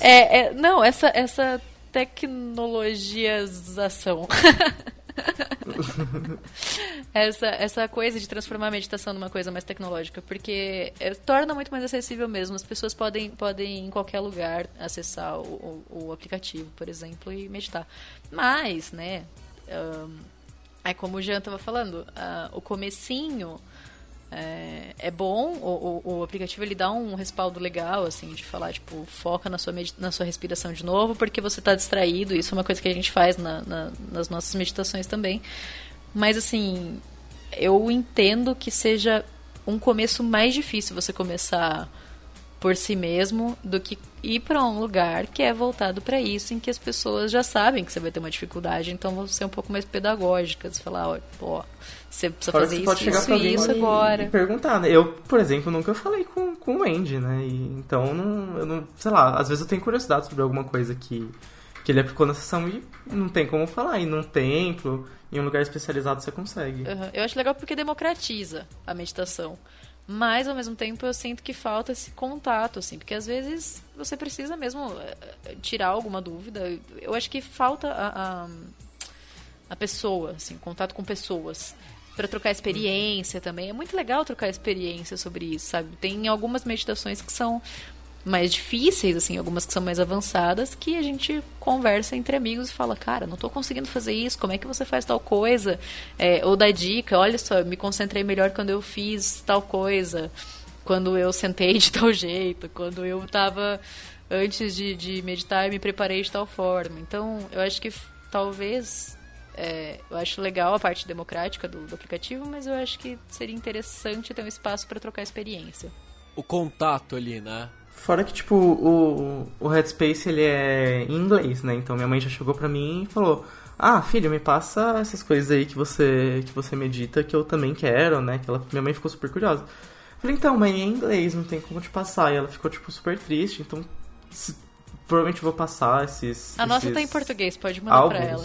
É, é, é, não, essa, essa tecnologiazação. <laughs> <laughs> essa, essa coisa de transformar a meditação numa coisa mais tecnológica, porque é, torna muito mais acessível mesmo. As pessoas podem, podem em qualquer lugar acessar o, o, o aplicativo, por exemplo, e meditar. Mas, né, um, é como o Jean estava falando, uh, o comecinho é, é bom, o, o, o, aplicativo ele dá um respaldo legal, assim, de falar, tipo, foca na sua, na sua respiração de novo, porque você está distraído, isso é uma coisa que a gente faz na, na, nas nossas meditações também. Mas, assim, eu entendo que seja um começo mais difícil você começar por si mesmo do que ir para um lugar que é voltado para isso, em que as pessoas já sabem que você vai ter uma dificuldade, então vão ser um pouco mais pedagógicas, falar, ó, você precisa Fora fazer isso, isso e isso agora. E perguntar, né? Eu, por exemplo, nunca falei com, com o Andy, né? E, então, não, eu não, sei lá, às vezes eu tenho curiosidade sobre alguma coisa que, que ele aplicou na sessão e não tem como falar. E num templo, em um lugar especializado, você consegue. Uhum. Eu acho legal porque democratiza a meditação. Mas, ao mesmo tempo, eu sinto que falta esse contato, assim, porque às vezes você precisa mesmo eh, tirar alguma dúvida. Eu acho que falta a, a, a pessoa, assim, contato com pessoas para trocar experiência também. É muito legal trocar experiência sobre isso, sabe? Tem algumas meditações que são mais difíceis, assim, algumas que são mais avançadas, que a gente conversa entre amigos e fala, cara, não estou conseguindo fazer isso, como é que você faz tal coisa? É, ou dá dica, olha só, me concentrei melhor quando eu fiz tal coisa, quando eu sentei de tal jeito, quando eu estava antes de, de meditar e me preparei de tal forma. Então, eu acho que talvez é, eu acho legal a parte democrática do, do, aplicativo, mas eu acho que seria interessante ter um espaço para trocar experiência. O contato ali, né? Fora que, tipo, o, o Headspace, ele é em inglês, né? Então minha mãe já chegou pra mim e falou... Ah, filho, me passa essas coisas aí que você, que você medita, que eu também quero, né? Que ela, minha mãe ficou super curiosa. Falei, então, mãe, é em inglês, não tem como te passar. E ela ficou, tipo, super triste. Então, se, provavelmente vou passar esses. A esses nossa tá em português, pode mandar álbuns. pra ela.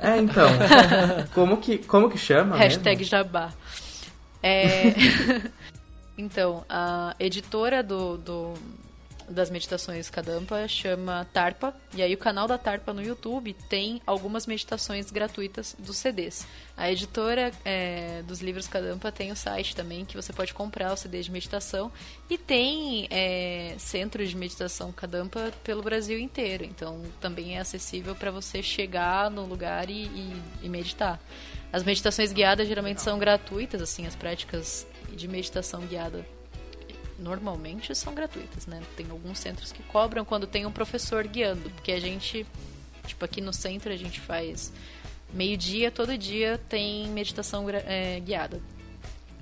É, então. <laughs> como, que, como que chama? Hashtag mesmo? jabá. É. <laughs> Então, a editora do, do, das meditações Kadampa chama Tarpa, e aí o canal da Tarpa no YouTube tem algumas meditações gratuitas dos CDs. A editora é, dos livros Kadampa tem o site também, que você pode comprar o CD de meditação, e tem é, centros de meditação Kadampa pelo Brasil inteiro, então também é acessível para você chegar no lugar e, e, e meditar. As meditações guiadas geralmente são gratuitas, assim, as práticas de meditação guiada normalmente são gratuitas, né? Tem alguns centros que cobram quando tem um professor guiando, porque a gente, tipo aqui no centro a gente faz meio-dia, todo dia tem meditação é, guiada.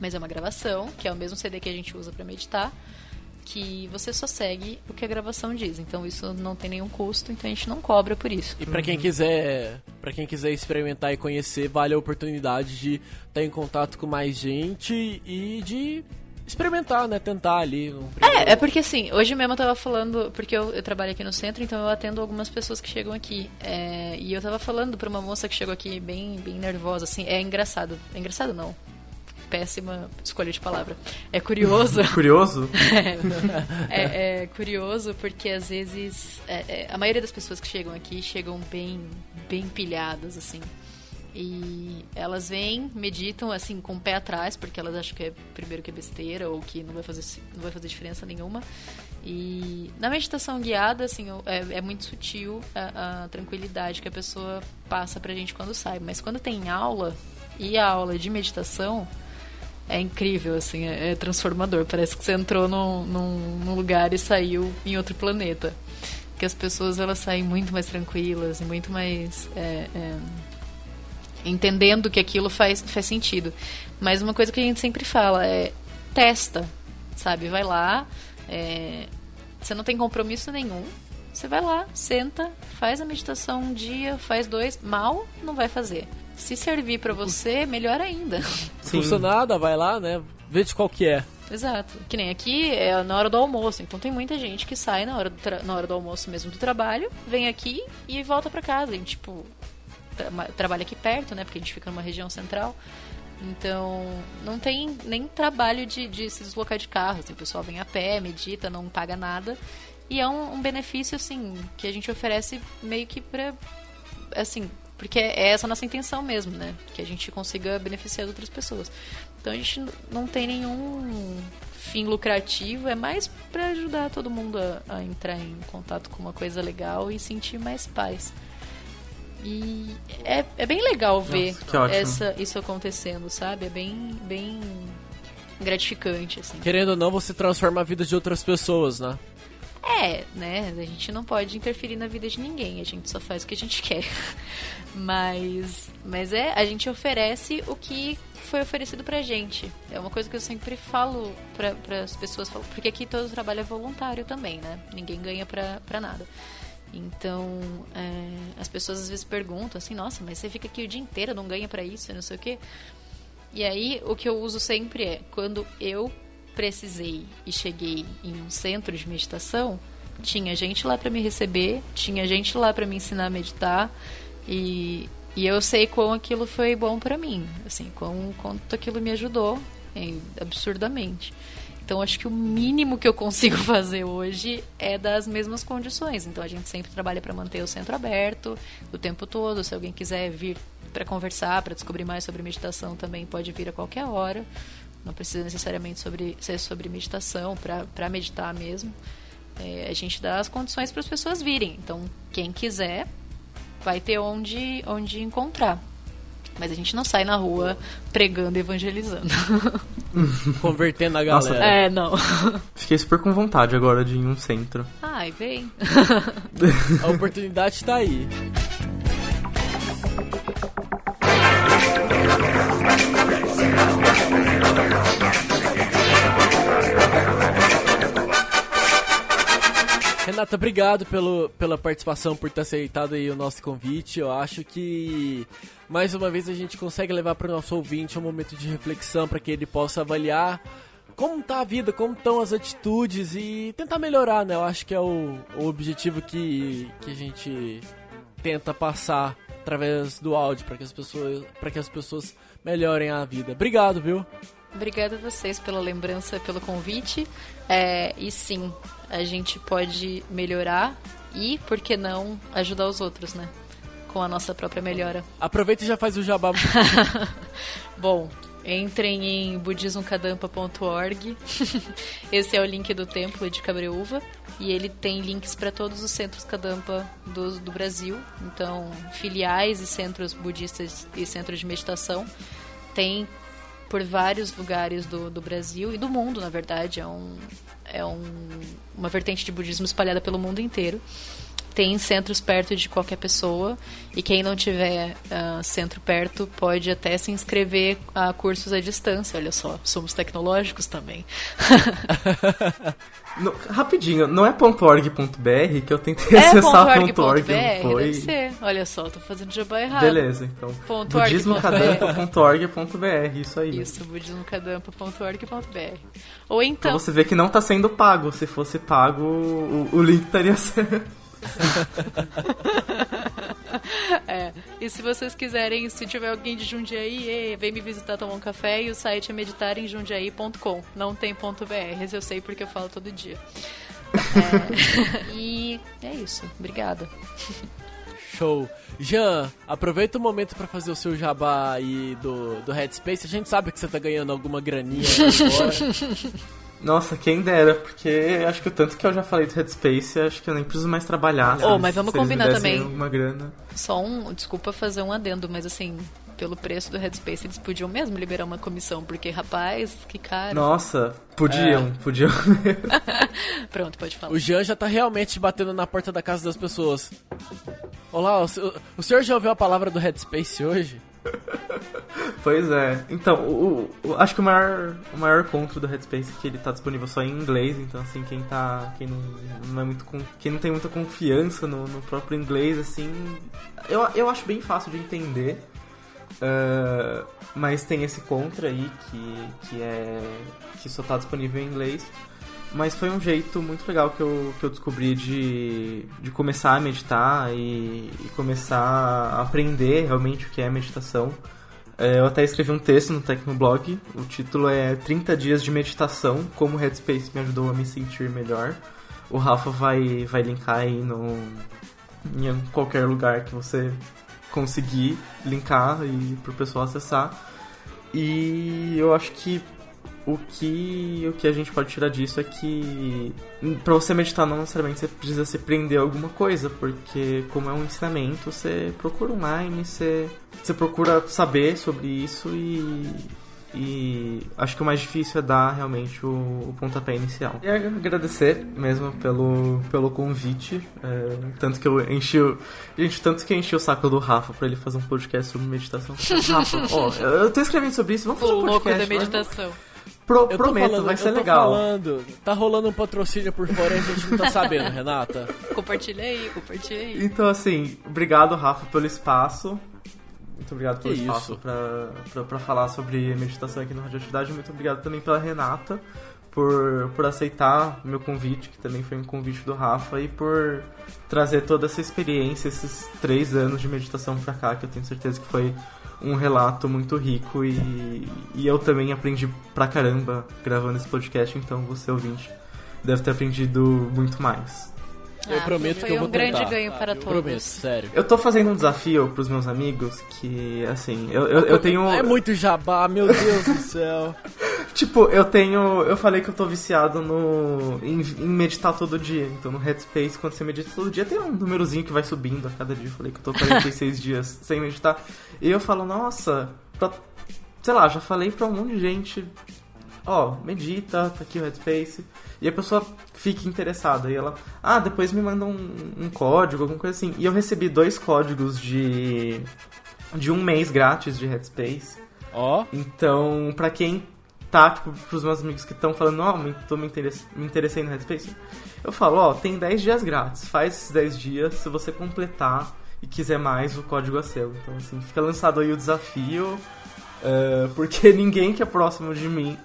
Mas é uma gravação, que é o mesmo CD que a gente usa para meditar, que você só segue o que a gravação diz. Então isso não tem nenhum custo, então a gente não cobra por isso. E para quem quiser, para quem quiser experimentar e conhecer, vale a oportunidade de estar em contato com mais gente e de experimentar, né? Tentar ali. É, é porque assim, hoje mesmo eu tava falando, porque eu, eu, trabalho aqui no centro, então eu atendo algumas pessoas que chegam aqui. É, e eu tava falando pra uma moça que chegou aqui bem, bem nervosa, assim, é engraçado. É engraçado não péssima escolha de palavra. É curioso. <laughs> curioso? é, é, é, curioso porque às vezes é, é, a maioria das pessoas que chegam aqui chegam bem, bem pilhadas, assim. E elas vêm, meditam assim com o pé atrás, porque elas acham que é primeiro que é besteira ou que não vai fazer, não vai fazer diferença nenhuma. E na meditação guiada, assim, é, é muito sutil a, a, tranquilidade que a pessoa passa pra gente quando sai. Mas quando tem aula, e a aula de meditação, é incrível, assim, é, é, transformador. Parece que você entrou num, num, num, lugar e saiu em outro planeta. Que as pessoas elas saem muito mais tranquilas muito mais é, é, entendendo que aquilo faz, faz sentido. Mas uma coisa que a gente sempre fala é testa, sabe? Vai lá, é, você não tem compromisso nenhum. Você vai lá, senta, faz a meditação um dia, faz dois, mal não vai fazer. Se servir para você, melhor ainda. Se funcionar, vai lá, né? Vê de qual que é. Exato. Que nem aqui é na hora do almoço. Então tem muita gente que sai na hora do, na hora do almoço mesmo do trabalho, vem aqui e volta para casa. E, tipo, trabalha aqui perto, né? Porque a gente fica numa região central. Então, não tem nem trabalho de, de se deslocar de carro. Assim, o pessoal vem a pé, medita, não paga nada. E é um, um benefício, assim, que a gente oferece meio que pra. Assim, porque é essa a nossa intenção mesmo, né? Que a gente consiga beneficiar outras pessoas. Então a gente não tem nenhum fim lucrativo, é mais para ajudar todo mundo a, a, entrar em contato com uma coisa legal e sentir mais paz. E é, é bem legal ver Nossa, essa, isso acontecendo, sabe? É bem, bem gratificante, assim. Querendo ou não, você transforma a vida de outras pessoas, né? É, né? A gente não pode interferir na vida de ninguém, a gente só faz o que a gente <laughs> quer. Mas, mas é, a gente oferece o que foi oferecido pra gente. É uma coisa que eu sempre falo para as pessoas, porque aqui todo o trabalho é voluntário também, né? Ninguém ganha pra, pra nada. Então, é, as pessoas às vezes perguntam assim, nossa, mas você fica aqui o dia inteiro, não ganha para isso, não sei o quê. E aí, o que eu uso sempre é, quando eu precisei e cheguei em um centro de meditação, tinha gente lá para me receber, tinha gente lá para me ensinar a meditar e, e eu sei quão aquilo foi bom para mim, assim, quão, quanto aquilo me ajudou hein, absurdamente. Então acho que o mínimo que eu consigo <laughs> fazer hoje é das mesmas condições. Então a gente sempre trabalha para manter o centro aberto o tempo todo. Se alguém quiser vir para conversar, para descobrir mais sobre meditação, também pode vir a qualquer hora. Não precisa necessariamente sobre, ser sobre meditação, para meditar mesmo. É, a gente dá as condições para as pessoas virem. Então, quem quiser vai ter onde, onde encontrar. Mas a gente não sai na rua pregando e evangelizando. <laughs> Convertendo a galera. Nossa, é, não. Fiquei super com vontade agora de ir em um centro. Ai, vem. a oportunidade está aí. Renata, obrigado pelo, pela participação, por ter aceitado aí o nosso convite. Eu acho que mais uma vez a gente consegue levar para o nosso ouvinte um momento de reflexão para que ele possa avaliar como tá a vida, como estão as atitudes e tentar melhorar, né? Eu acho que é o, o objetivo que, que a gente tenta passar através do áudio para que as pessoas para que as pessoas melhorem a vida. Obrigado, viu? Obrigada a vocês pela lembrança, pelo convite. É, e sim, a gente pode melhorar e, por que não, ajudar os outros, né? Com a nossa própria melhora. Aproveita e já faz o jabá. <laughs> Bom, entrem em budismocadampa.org. <laughs> Esse é o link do templo de Cabreúva. E ele tem links para todos os centros Kadampa do, do Brasil. Então, filiais e centros budistas e centros de meditação. Tem por vários lugares do, do Brasil e do mundo, na verdade. É, um, é um, uma vertente de budismo espalhada pelo mundo inteiro. Tem centros perto de qualquer pessoa e quem não tiver uh, centro perto pode até se inscrever a cursos à distância. Olha só, somos tecnológicos também. <laughs> No, rapidinho, não é .org.br que eu tentei é acessar .org.br, .org, foi... deve ser. Olha só, tô fazendo jabá errado. Beleza, então. budismocadampa.org.br, isso aí. Isso, budismocadampa.org.br. Ou então... Pra você ver que não tá sendo pago. Se fosse pago, o, o link estaria <laughs> certo. É. E se vocês quiserem, se tiver alguém de Jundiaí, vem me visitar tomar um café e o site é meditaremjundiaí.com. Não tem ponto .br, eu sei porque eu falo todo dia. É, <laughs> e é isso. Obrigada. Show. Jean, aproveita o momento para fazer o seu jabá aí do, do Headspace. A gente sabe que você tá ganhando alguma graninha agora. <laughs> Nossa, quem dera, porque acho que o tanto que eu já falei do Headspace, acho que eu nem preciso mais trabalhar. Oh, mas vamos combinar também. Uma grana. Só um, desculpa fazer um adendo, mas assim, pelo preço do Headspace, eles podiam mesmo liberar uma comissão, porque, rapaz, que caro. Nossa, podiam, é. podiam. <laughs> Pronto, pode falar. O Jean já tá realmente batendo na porta da casa das pessoas. Olá, o senhor já ouviu a palavra do Headspace hoje? <laughs> Pois é. Então, o, o- acho que o maior, o maior contra do Headspace é que ele tá disponível só em inglês, então assim, quem tá. Quem não, não é muito. Quem não tem muita confiança no, no próprio inglês, assim. Eu, eu acho bem fácil de entender. ah, mas tem esse contra aí que, que é. que só tá disponível em inglês. Mas foi um jeito muito legal que eu, que eu descobri de, de começar a meditar e, e começar a aprender realmente o que é meditação. É, eu até escrevi um texto no Tecnoblog, o título é 30 dias de meditação, como o Headspace me ajudou a me sentir melhor. O Rafa vai, vai linkar aí no, em qualquer lugar que você conseguir linkar e pro pessoal acessar. E eu acho que o que, o que a gente pode tirar disso é que pra você meditar não necessariamente você precisa se prender a alguma coisa, porque como é um ensinamento, você procura online, você, você procura saber sobre isso e, e acho que o mais difícil é dar realmente o, o pontapé inicial. E agradecer mesmo pelo, pelo convite, é, tanto que eu enchi o, gente, tanto que eu enchi o saco do Rafa pra ele fazer um podcast sobre meditação. <laughs> Rafa, ó, eu tô escrevendo sobre isso, vamos O fazer um louco podcast. da vai- meditação. Pro, Eu tô prometo, falando, vai eu ser tô legal. falando. Tá rolando um patrocínio por fora e a gente não tá sabendo, <laughs> Renata. Compartilha aí, compartilha aí. Então, assim, obrigado, Rafa, pelo espaço. Muito obrigado pelo Que espaço isso. pra, pra, pra falar sobre meditação aqui no Radioatividade. Muito obrigado também pela Renata por, por aceitar o meu convite, que também foi um convite do Rafa, e por trazer toda essa experiência, esses três anos de meditação pra cá, que eu tenho certeza que foi um relato muito rico e, e eu também aprendi pra caramba gravando esse podcast, então você ouvinte deve ter aprendido muito mais. Eu Ah, prometo foi que eu vou um grande tentar. ganho para Eu todos. prometo, sério. Eu tô fazendo um desafio pros meus amigos que, assim, eu, eu, eu tenho. É muito jabá, meu Deus do céu. <laughs> Tipo, eu tenho. Eu falei que eu tô viciado no. Em, em meditar todo dia. Então no Headspace, quando você medita todo dia, tem um númerozinho que vai subindo a cada dia. Eu falei que eu tô 46 <laughs> dias sem meditar. E eu falo, nossa, pra- sei lá, já falei pra um monte de gente. Ó, medita, tá aqui o Headspace. E a pessoa fica interessada. E ela, ah, depois me manda um, um código, alguma coisa assim. E eu recebi dois códigos de. de um mês grátis de Headspace. Ó, Então, pra quem tá, tipo, pros meus amigos que estão falando, ó, me, tô me, interess me interessei no Headspace, eu falo, ó, tem 10 dias grátis, faz esses 10 dias, se você completar e quiser mais, o código é seu. Então, assim, fica lançado aí o desafio, eh, porque <laughs> ninguém que é próximo de mim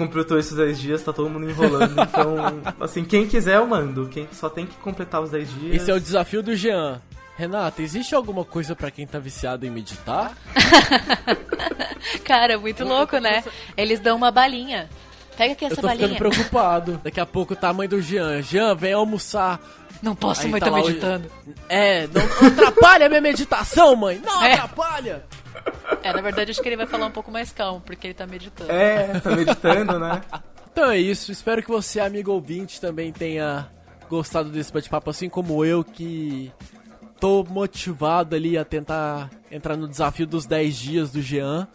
completou esses 10 dias, tá todo mundo enrolando, então, <laughs> assim, quem quiser eu mando, quem só tem que completar os 10 dias. esse é o desafio do Jean. Renata, existe alguma coisa pra quem tá viciado em meditar? <laughs> Cara, muito louco, né? Eles dão uma balinha. Pega aqui Eu essa tô ficando balinha. preocupado. <laughs> Daqui a pouco tá a mãe do Jean. Jean, vem almoçar. Não posso, Aí mãe, tá tô lá o- meditando. É, não, não atrapalha a minha meditação, mãe. Não É. atrapalha. É, na verdade, acho que ele vai falar um pouco mais calmo, porque ele tá meditando. É, tá meditando, né? Então é isso. Espero que você, amigo ouvinte, também tenha gostado desse bate-papo, assim como eu, que tô motivado ali a tentar entrar no desafio dos 10 dias do Jean.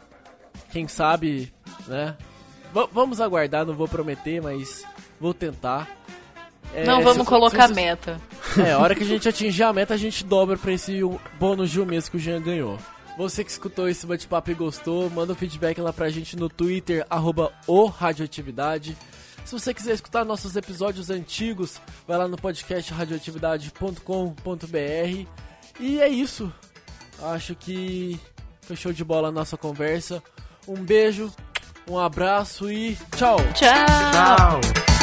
Quem sabe, né? V- vamos aguardar, não vou prometer, mas vou tentar. É, Não se- vamos se colocar você- meta. É, a hora que a gente atingir a meta, a gente dobra pra esse bônus de um mês que o Jean ganhou. Você que escutou esse bate-papo e gostou, manda um feedback lá pra gente no Twitter, arroba o Radioatividade. Se você quiser escutar nossos episódios antigos, vai lá no podcast radioatividade.com.br. E é isso. Acho que foi show de bola a nossa conversa. Um beijo, um abraço e tchau! Tchau! Tchau!